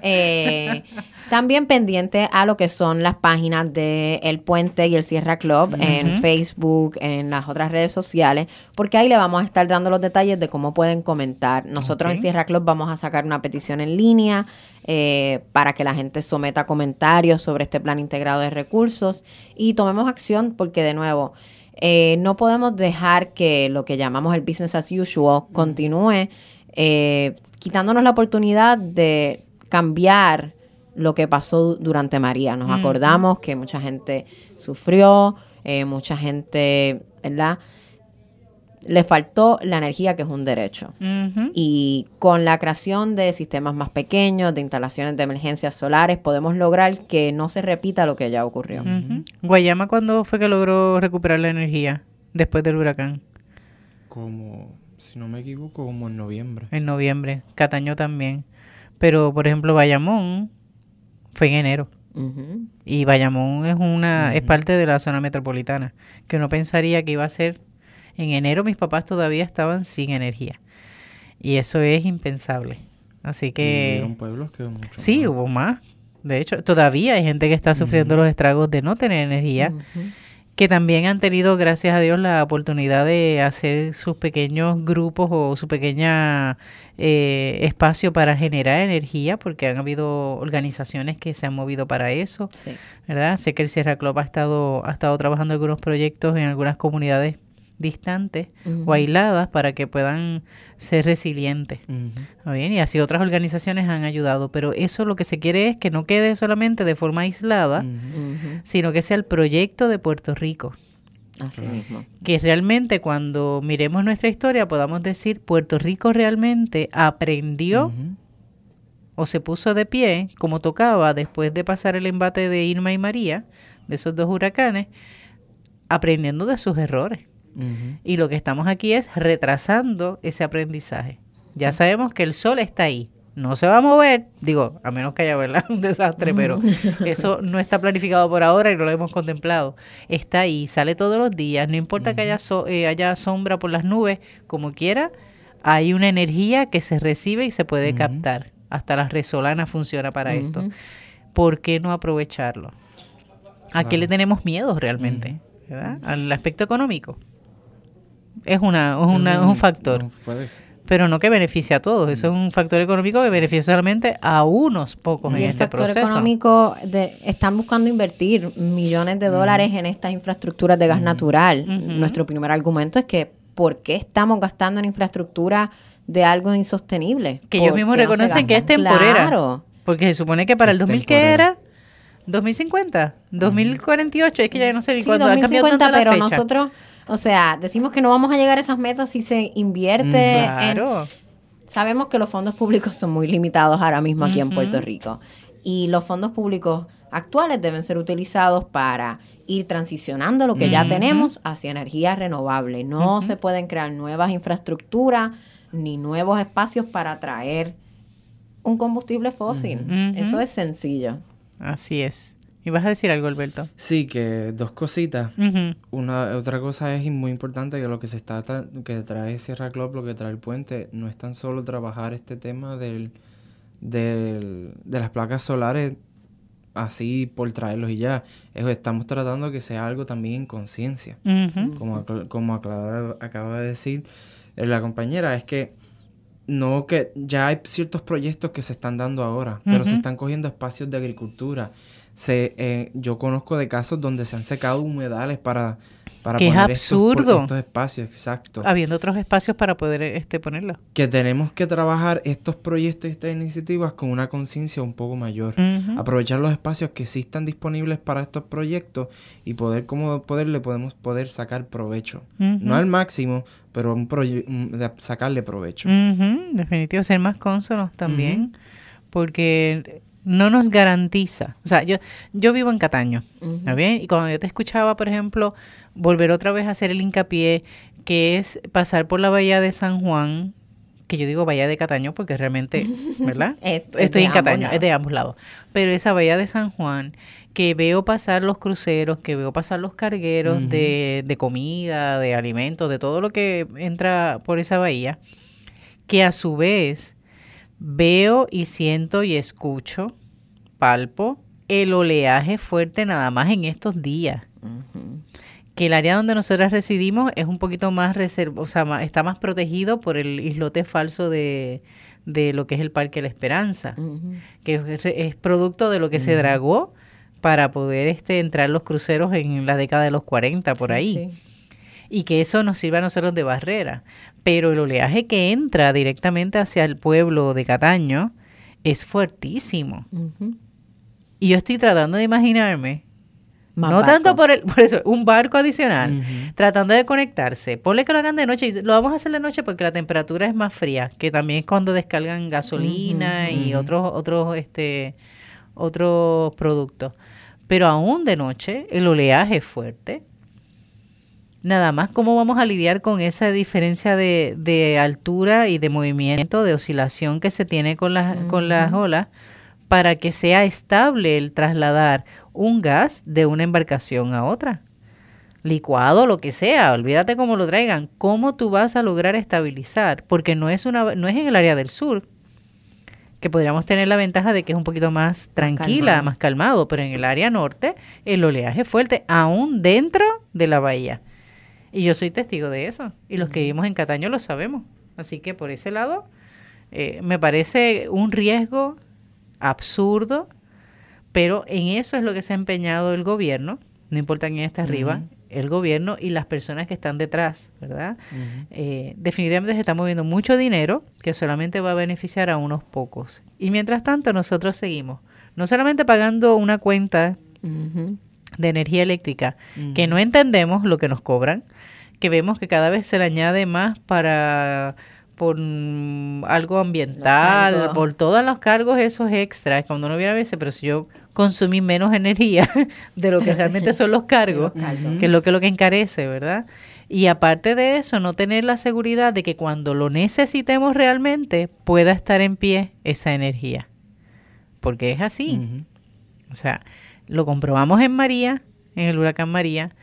Eh, también pendiente a lo que son las páginas de El Puente y el Sierra Club en. Facebook, en las otras redes sociales, porque ahí le vamos a estar dando los detalles de cómo pueden comentar. Nosotros en Sierra Club vamos a sacar una petición en línea eh, para que la gente someta comentarios sobre este plan integrado de recursos y tomemos acción porque de nuevo... eh, no podemos dejar que lo que llamamos el business as usual continúe eh, quitándonos la oportunidad de cambiar lo que pasó durante María. Nos acordamos que mucha gente sufrió, eh, mucha gente, ¿verdad? Le faltó la energía, que es un derecho. Y con la creación de sistemas más pequeños, de instalaciones de emergencias solares, podemos lograr que no se repita lo que ya ocurrió. Guayama, ¿cuándo fue que logró recuperar la energía después del huracán? Como, si no me equivoco, como en noviembre. En noviembre. Cataño también. Pero, por ejemplo, Bayamón fue en enero. Y Bayamón es una es parte de la zona metropolitana, que uno pensaría que iba a ser en enero mis papás todavía estaban sin energía. Y eso es impensable. Así que hubieron pueblos que mucho sí, más. hubo más. De hecho, todavía hay gente que está sufriendo los estragos de no tener energía, que también han tenido, gracias a Dios, la oportunidad de hacer sus pequeños grupos o su pequeña eh, espacio para generar energía, porque han habido organizaciones que se han movido para eso. Sí. ¿verdad? Sé que el Sierra Club ha estado, ha estado trabajando en algunos proyectos en algunas comunidades distantes o aisladas para que puedan ser resilientes. Ujú. ¿Está bien? Y así otras organizaciones han ayudado, pero eso lo que se quiere es que no quede solamente de forma aislada, sino que sea el proyecto de Puerto Rico. Así mismo. Que realmente cuando miremos nuestra historia podamos decir, Puerto Rico realmente aprendió o se puso de pie como tocaba después de pasar el embate de Irma y María, de esos dos huracanes, aprendiendo de sus errores. Y lo que estamos aquí es retrasando ese aprendizaje. Ya sabemos que el sol está ahí. No se va a mover, digo, a menos que haya ¿verdad? un desastre, pero eso no está planificado por ahora y no lo hemos contemplado. Está ahí, sale todos los días, no importa que haya, so- eh, haya sombra por las nubes, como quiera, hay una energía que se recibe y se puede captar. Hasta la resolana funciona para esto. ¿Por qué no aprovecharlo? ¿A qué le tenemos miedo realmente? ¿verdad? Al aspecto económico. Es, una, es, una- es un factor, pero no que beneficia a todos. Eso es un factor económico que beneficia solamente a unos pocos Y en el este factor proceso. económico, de, están buscando invertir millones de dólares en estas infraestructuras de gas natural. Nuestro primer argumento es que ¿por qué estamos gastando en infraestructura de algo insostenible? Que ellos ¿Por mismos qué no reconocen que es temporera. Claro. Porque se supone que para el Es 2000, ¿qué temporera. era? 2050, 2048, es que ya no sé ni Sí, cuándo ha cambiado 2050, tanto la pero fecha. nosotros, o sea, decimos que no vamos a llegar a esas metas si se invierte en Claro. Sabemos que los fondos públicos son muy limitados ahora mismo aquí en. Puerto Rico y los fondos públicos actuales deben ser utilizados para ir transicionando lo que ya tenemos hacia energías renovables. No se pueden crear nuevas infraestructuras ni nuevos espacios para atraer un combustible fósil. Eso es sencillo. Así es. ¿Y vas a decir algo, Alberto? Sí, que dos cositas. Una otra cosa es muy importante que lo que se está que trae Sierra Club, lo que trae el puente, no es tan solo trabajar este tema del, del- de las placas solares así por traerlos y ya. Es- estamos tratando que sea algo también en conciencia. Ujú. Como, acla- como aclara- acaba de decir eh, la compañera, es que no que ya hay ciertos proyectos que se están dando ahora, pero se están cogiendo espacios de agricultura. Se, eh, yo conozco de casos donde se han secado humedales para, para Que es poner estos pro- absurdo. estos espacios, exacto. Habiendo otros espacios para poder este ponerlo. Que tenemos que trabajar estos proyectos y estas iniciativas con una conciencia un poco mayor. Aprovechar los espacios que sí están disponibles para estos proyectos y poder como poder le podemos poder sacar provecho. No al máximo, pero un un- sacarle provecho. Definitivo, ser más cónsonos también, porque no nos garantiza. O sea, yo, yo vivo en Cataño, ¿está bien? Y cuando yo te escuchaba, por ejemplo, volver otra vez a hacer el hincapié, que es pasar por la bahía de San Juan, que yo digo bahía de Cataño porque realmente, ¿verdad? Es- es Estoy en Cataño, lados. es de ambos lados. Pero esa bahía de San Juan, que veo pasar los cruceros, que veo pasar los cargueros de, de comida, de alimentos, de todo lo que entra por esa bahía, que a su vez veo y siento y escucho, palpo, el oleaje fuerte nada más en estos días. Que el área donde nosotros residimos es un poquito más reservado, o sea, ma- está más protegido por el islote falso de, de lo que es el Parque La Esperanza que es, es producto de lo que se dragó para poder este entrar los cruceros en la década de los 40 por Sí, ahí sí. y que eso nos sirva a nosotros de barrera pero el oleaje que entra directamente hacia el pueblo de Cataño es fuertísimo. Y yo estoy tratando de imaginarme Más no tanto por el por eso un barco adicional tratando de conectarse. Ponle que lo hagan de noche y lo vamos a hacer de noche porque la temperatura es más fría, que también es cuando descargan gasolina y otros otros este otros productos. Pero aún de noche el oleaje es fuerte. Nada más cómo vamos a lidiar con esa diferencia de, de altura y de movimiento, de oscilación que se tiene con las, con las olas, para que sea estable el trasladar un gas de una embarcación a otra. Licuado, lo que sea, olvídate cómo lo traigan. ¿Cómo tú vas a lograr estabilizar? Porque no es, una, no es en el área del sur, que podríamos tener la ventaja de que es un poquito más tranquila, calmado. más calmado, pero en el área norte el oleaje es fuerte, aún dentro de la bahía. Y yo soy testigo de eso, y los que vivimos en Cataño lo sabemos. Así que por ese lado, eh, me parece un riesgo absurdo, pero en eso es lo que se ha empeñado el gobierno, no importa quién está arriba, el gobierno y las personas que están detrás, ¿verdad? Eh, definitivamente se está moviendo mucho dinero que solamente va a beneficiar a unos pocos. Y mientras tanto nosotros seguimos, no solamente pagando una cuenta de energía eléctrica, que no entendemos lo que nos cobran, que vemos que cada vez se le añade más para por mm, algo ambiental, por todos los cargos esos extras, cuando uno viene a veces, pero si yo consumí menos energía de lo que realmente son los cargos, los cargos. que es lo que lo que encarece, ¿verdad? Y aparte de eso, no tener la seguridad de que cuando lo necesitemos realmente pueda estar en pie esa energía. Porque es así. O sea, lo comprobamos en María, en el huracán María,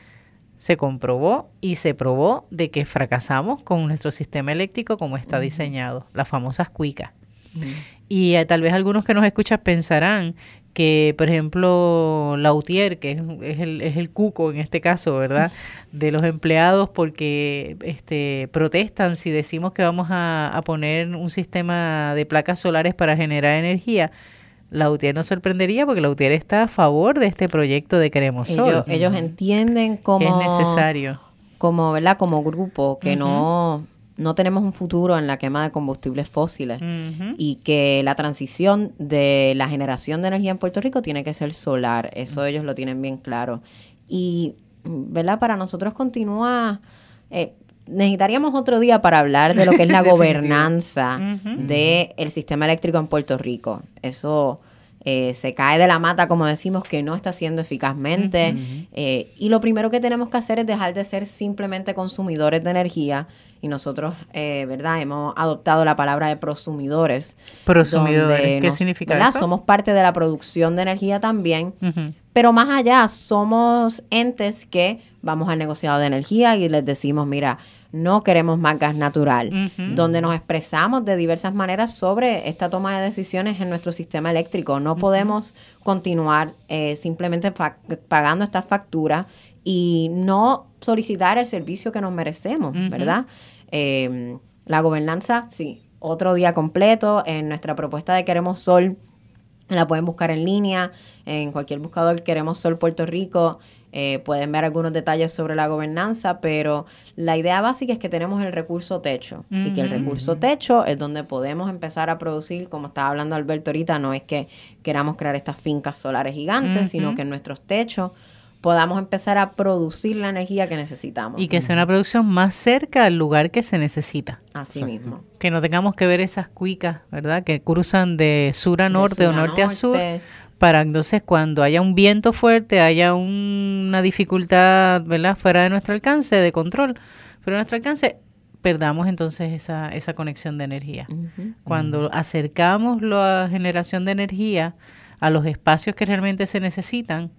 se comprobó y se probó de que fracasamos con nuestro sistema eléctrico como está diseñado, las famosas cuicas. Y eh, tal vez algunos que nos escuchan pensarán que, por ejemplo, Lautier, que es, es el, es el cuco en este caso, ¿verdad? De los empleados porque este, protestan si decimos que vamos a, a poner un sistema de placas solares para generar energía. Lautier nos sorprendería porque Lautier está a favor de este proyecto de Queremos Sol, Ellos, ellos entienden como, que es necesario. como, ¿verdad? Como grupo que Ujú. no, no tenemos un futuro en la quema de combustibles fósiles Ujú. y que la transición de la generación de energía en Puerto Rico tiene que ser solar. Eso ellos lo tienen bien claro. Y, ¿verdad? Para nosotros continúa... eh, necesitaríamos otro día para hablar de lo que es la gobernanza del sistema eléctrico en Puerto Rico. Eso eh, se cae de la mata, como decimos, que no está haciendo eficazmente. Eh, y lo primero que tenemos que hacer es dejar de ser simplemente consumidores de energía. Y nosotros, eh, ¿verdad? Hemos adoptado la palabra de prosumidores. Prosumidores, ¿qué nos- significa ¿verdad? eso? Somos parte de la producción de energía también. Pero más allá, somos entes que vamos al negociado de energía y les decimos, mira, no queremos más gas natural, donde nos expresamos de diversas maneras sobre esta toma de decisiones en nuestro sistema eléctrico. No podemos continuar eh, simplemente pagando estas facturas y no solicitar el servicio que nos merecemos. ¿verdad? Eh, la gobernanza, sí, otro día completo en nuestra propuesta de Queremos Sol. La pueden buscar en línea, en cualquier buscador Queremos Sol Puerto Rico. Eh, pueden ver algunos detalles sobre la gobernanza, pero la idea básica es que tenemos el recurso techo y que el recurso techo es donde podemos empezar a producir, como estaba hablando Alberto ahorita, no es que queramos crear estas fincas solares gigantes, sino que en nuestros techos podamos empezar a producir la energía que necesitamos. Y que sea una producción más cerca al lugar que se necesita. Así Exacto. mismo. Que no tengamos que ver esas cuicas, ¿verdad? Que cruzan de sur a De norte sur o a norte a sur. Para entonces cuando haya un viento fuerte, haya un- una dificultad, ¿verdad? Fuera de nuestro alcance, de control, fuera de nuestro alcance, perdamos entonces esa, esa conexión de energía. Cuando acercamos la generación de energía a los espacios que realmente se necesitan,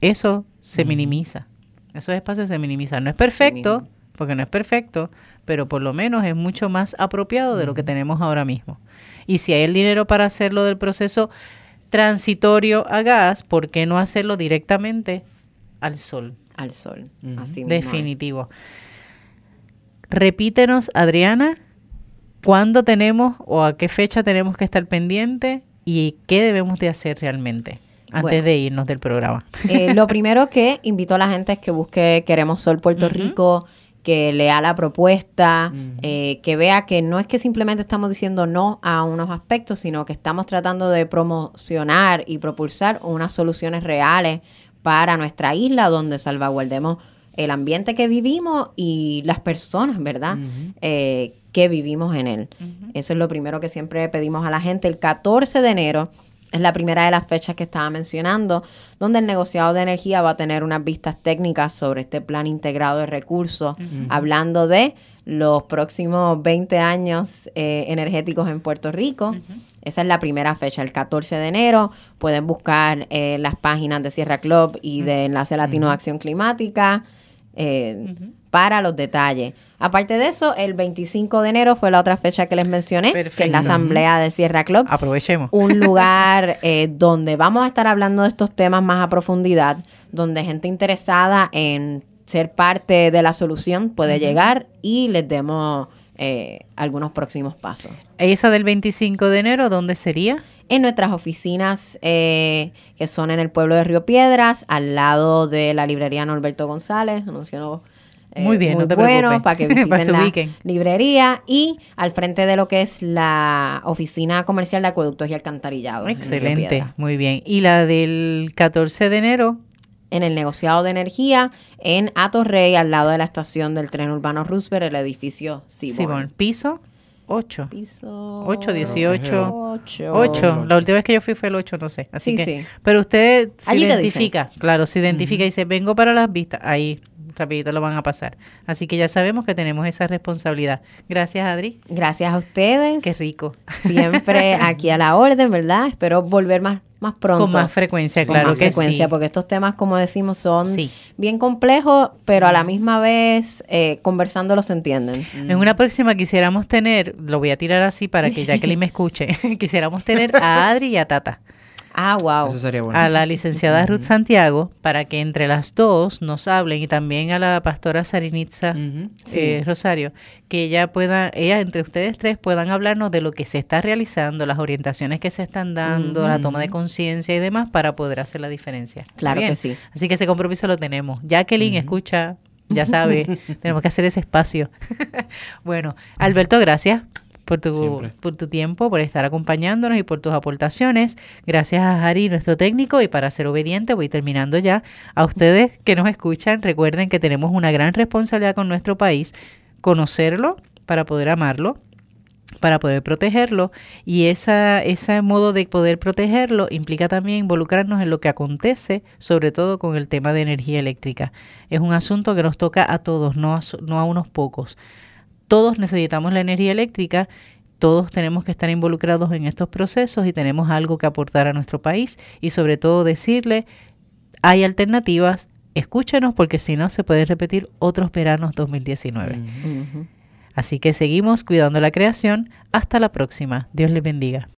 eso se minimiza. Esos espacios se minimizan. No es perfecto, porque no es perfecto, pero por lo menos es mucho más apropiado de lo que tenemos ahora mismo. Y si hay el dinero para hacerlo del proceso transitorio a gas, ¿por qué no hacerlo directamente al sol? Al sol. Así mismo es. Definitivo. Repítenos, Adriana, cuándo tenemos o a qué fecha tenemos que estar pendiente y qué debemos de hacer realmente antes Bueno. de irnos del programa. Eh, lo primero que invito a la gente es que busque Queremos Sol Puerto. Rico, que lea la propuesta, eh, que vea que no es que simplemente estamos diciendo no a unos aspectos, sino que estamos tratando de promocionar y propulsar unas soluciones reales para nuestra isla donde salvaguardemos el ambiente que vivimos y las personas, ¿verdad? Eh, que vivimos en él. Eso es lo primero que siempre pedimos a la gente. El 14 de enero es la primera de las fechas que estaba mencionando, donde el negociado de energía va a tener unas vistas técnicas sobre este plan integrado de recursos, hablando de los próximos 20 años eh, energéticos en Puerto Rico. Esa es la primera fecha, el 14 de enero. Pueden buscar eh, las páginas de Sierra Club y de Enlace Latino de Acción Climática eh, para los detalles. Aparte de eso, el 25 de enero fue la otra fecha que les mencioné, que es Perfecto. la asamblea de Sierra Club. Aprovechemos. Un lugar eh, donde vamos a estar hablando de estos temas más a profundidad, donde gente interesada en ser parte de la solución puede llegar y les demos eh, algunos próximos pasos. Esa del 25 de enero, ¿dónde sería? En nuestras oficinas eh, que son en el pueblo de Río Piedras, al lado de la librería Norberto González, anunció Muy bien, no te bueno preocupes. para que Para visiten se la ubiquen. librería y al frente de lo que es la oficina comercial de acueductos y alcantarillado. Excelente, muy bien. ¿Y la del 14 de enero? en el negociado de energía en Atorrey, al lado de la estación del tren urbano Roosevelt, el edificio Seaborn. Simón, piso 8. Piso 8, 18. Ocho. 8. La última vez que yo fui fue el 8, no sé. Así Sí, que, sí. Pero usted se Allí te identifica, claro, se identifica y dice, vengo para las vistas. Ahí, rapidito lo van a pasar. Así que ya sabemos que tenemos esa responsabilidad. Gracias, Adri. Gracias a ustedes. Qué rico. Siempre aquí a la orden, ¿verdad? Espero volver más, más pronto. Con más frecuencia, Con claro más que frecuencia, sí. porque estos temas, como decimos, son Sí. bien complejos, pero a la misma vez, eh, conversándolos se entienden. En una próxima quisiéramos tener, lo voy a tirar así para que Jacqueline me escuche, quisiéramos tener a Adri y a Tata. Ah, wow. Eso sería bueno. a la licenciada Ruth Santiago para que entre las dos nos hablen y también a la pastora Sarinitza. Sí. eh, Rosario, que ella pueda, ella entre ustedes tres puedan hablarnos de lo que se está realizando, las orientaciones que se están dando, la toma de conciencia y demás para poder hacer la diferencia. ¿Está Claro que sí. Así que ese compromiso lo tenemos. Jacqueline, escucha, ya sabe, tenemos que hacer ese espacio. bueno, Alberto, gracias por tu, Siempre. por tu tiempo, por estar acompañándonos y por tus aportaciones. Gracias a Jari, nuestro técnico, y para ser obediente, voy terminando ya. A ustedes que nos escuchan, recuerden que tenemos una gran responsabilidad con nuestro país, conocerlo para poder amarlo, para poder protegerlo y esa, ese modo de poder protegerlo implica también involucrarnos en lo que acontece, sobre todo con el tema de energía eléctrica. Es un asunto que nos toca a todos, no a, no a unos pocos. Todos necesitamos la energía eléctrica, todos tenemos que estar involucrados en estos procesos y tenemos algo que aportar a nuestro país y sobre todo decirle, hay alternativas, escúchenos porque si no se pueden repetir otros veranos 2019. Ujú. Así que seguimos cuidando la creación. Hasta la próxima. Dios les bendiga.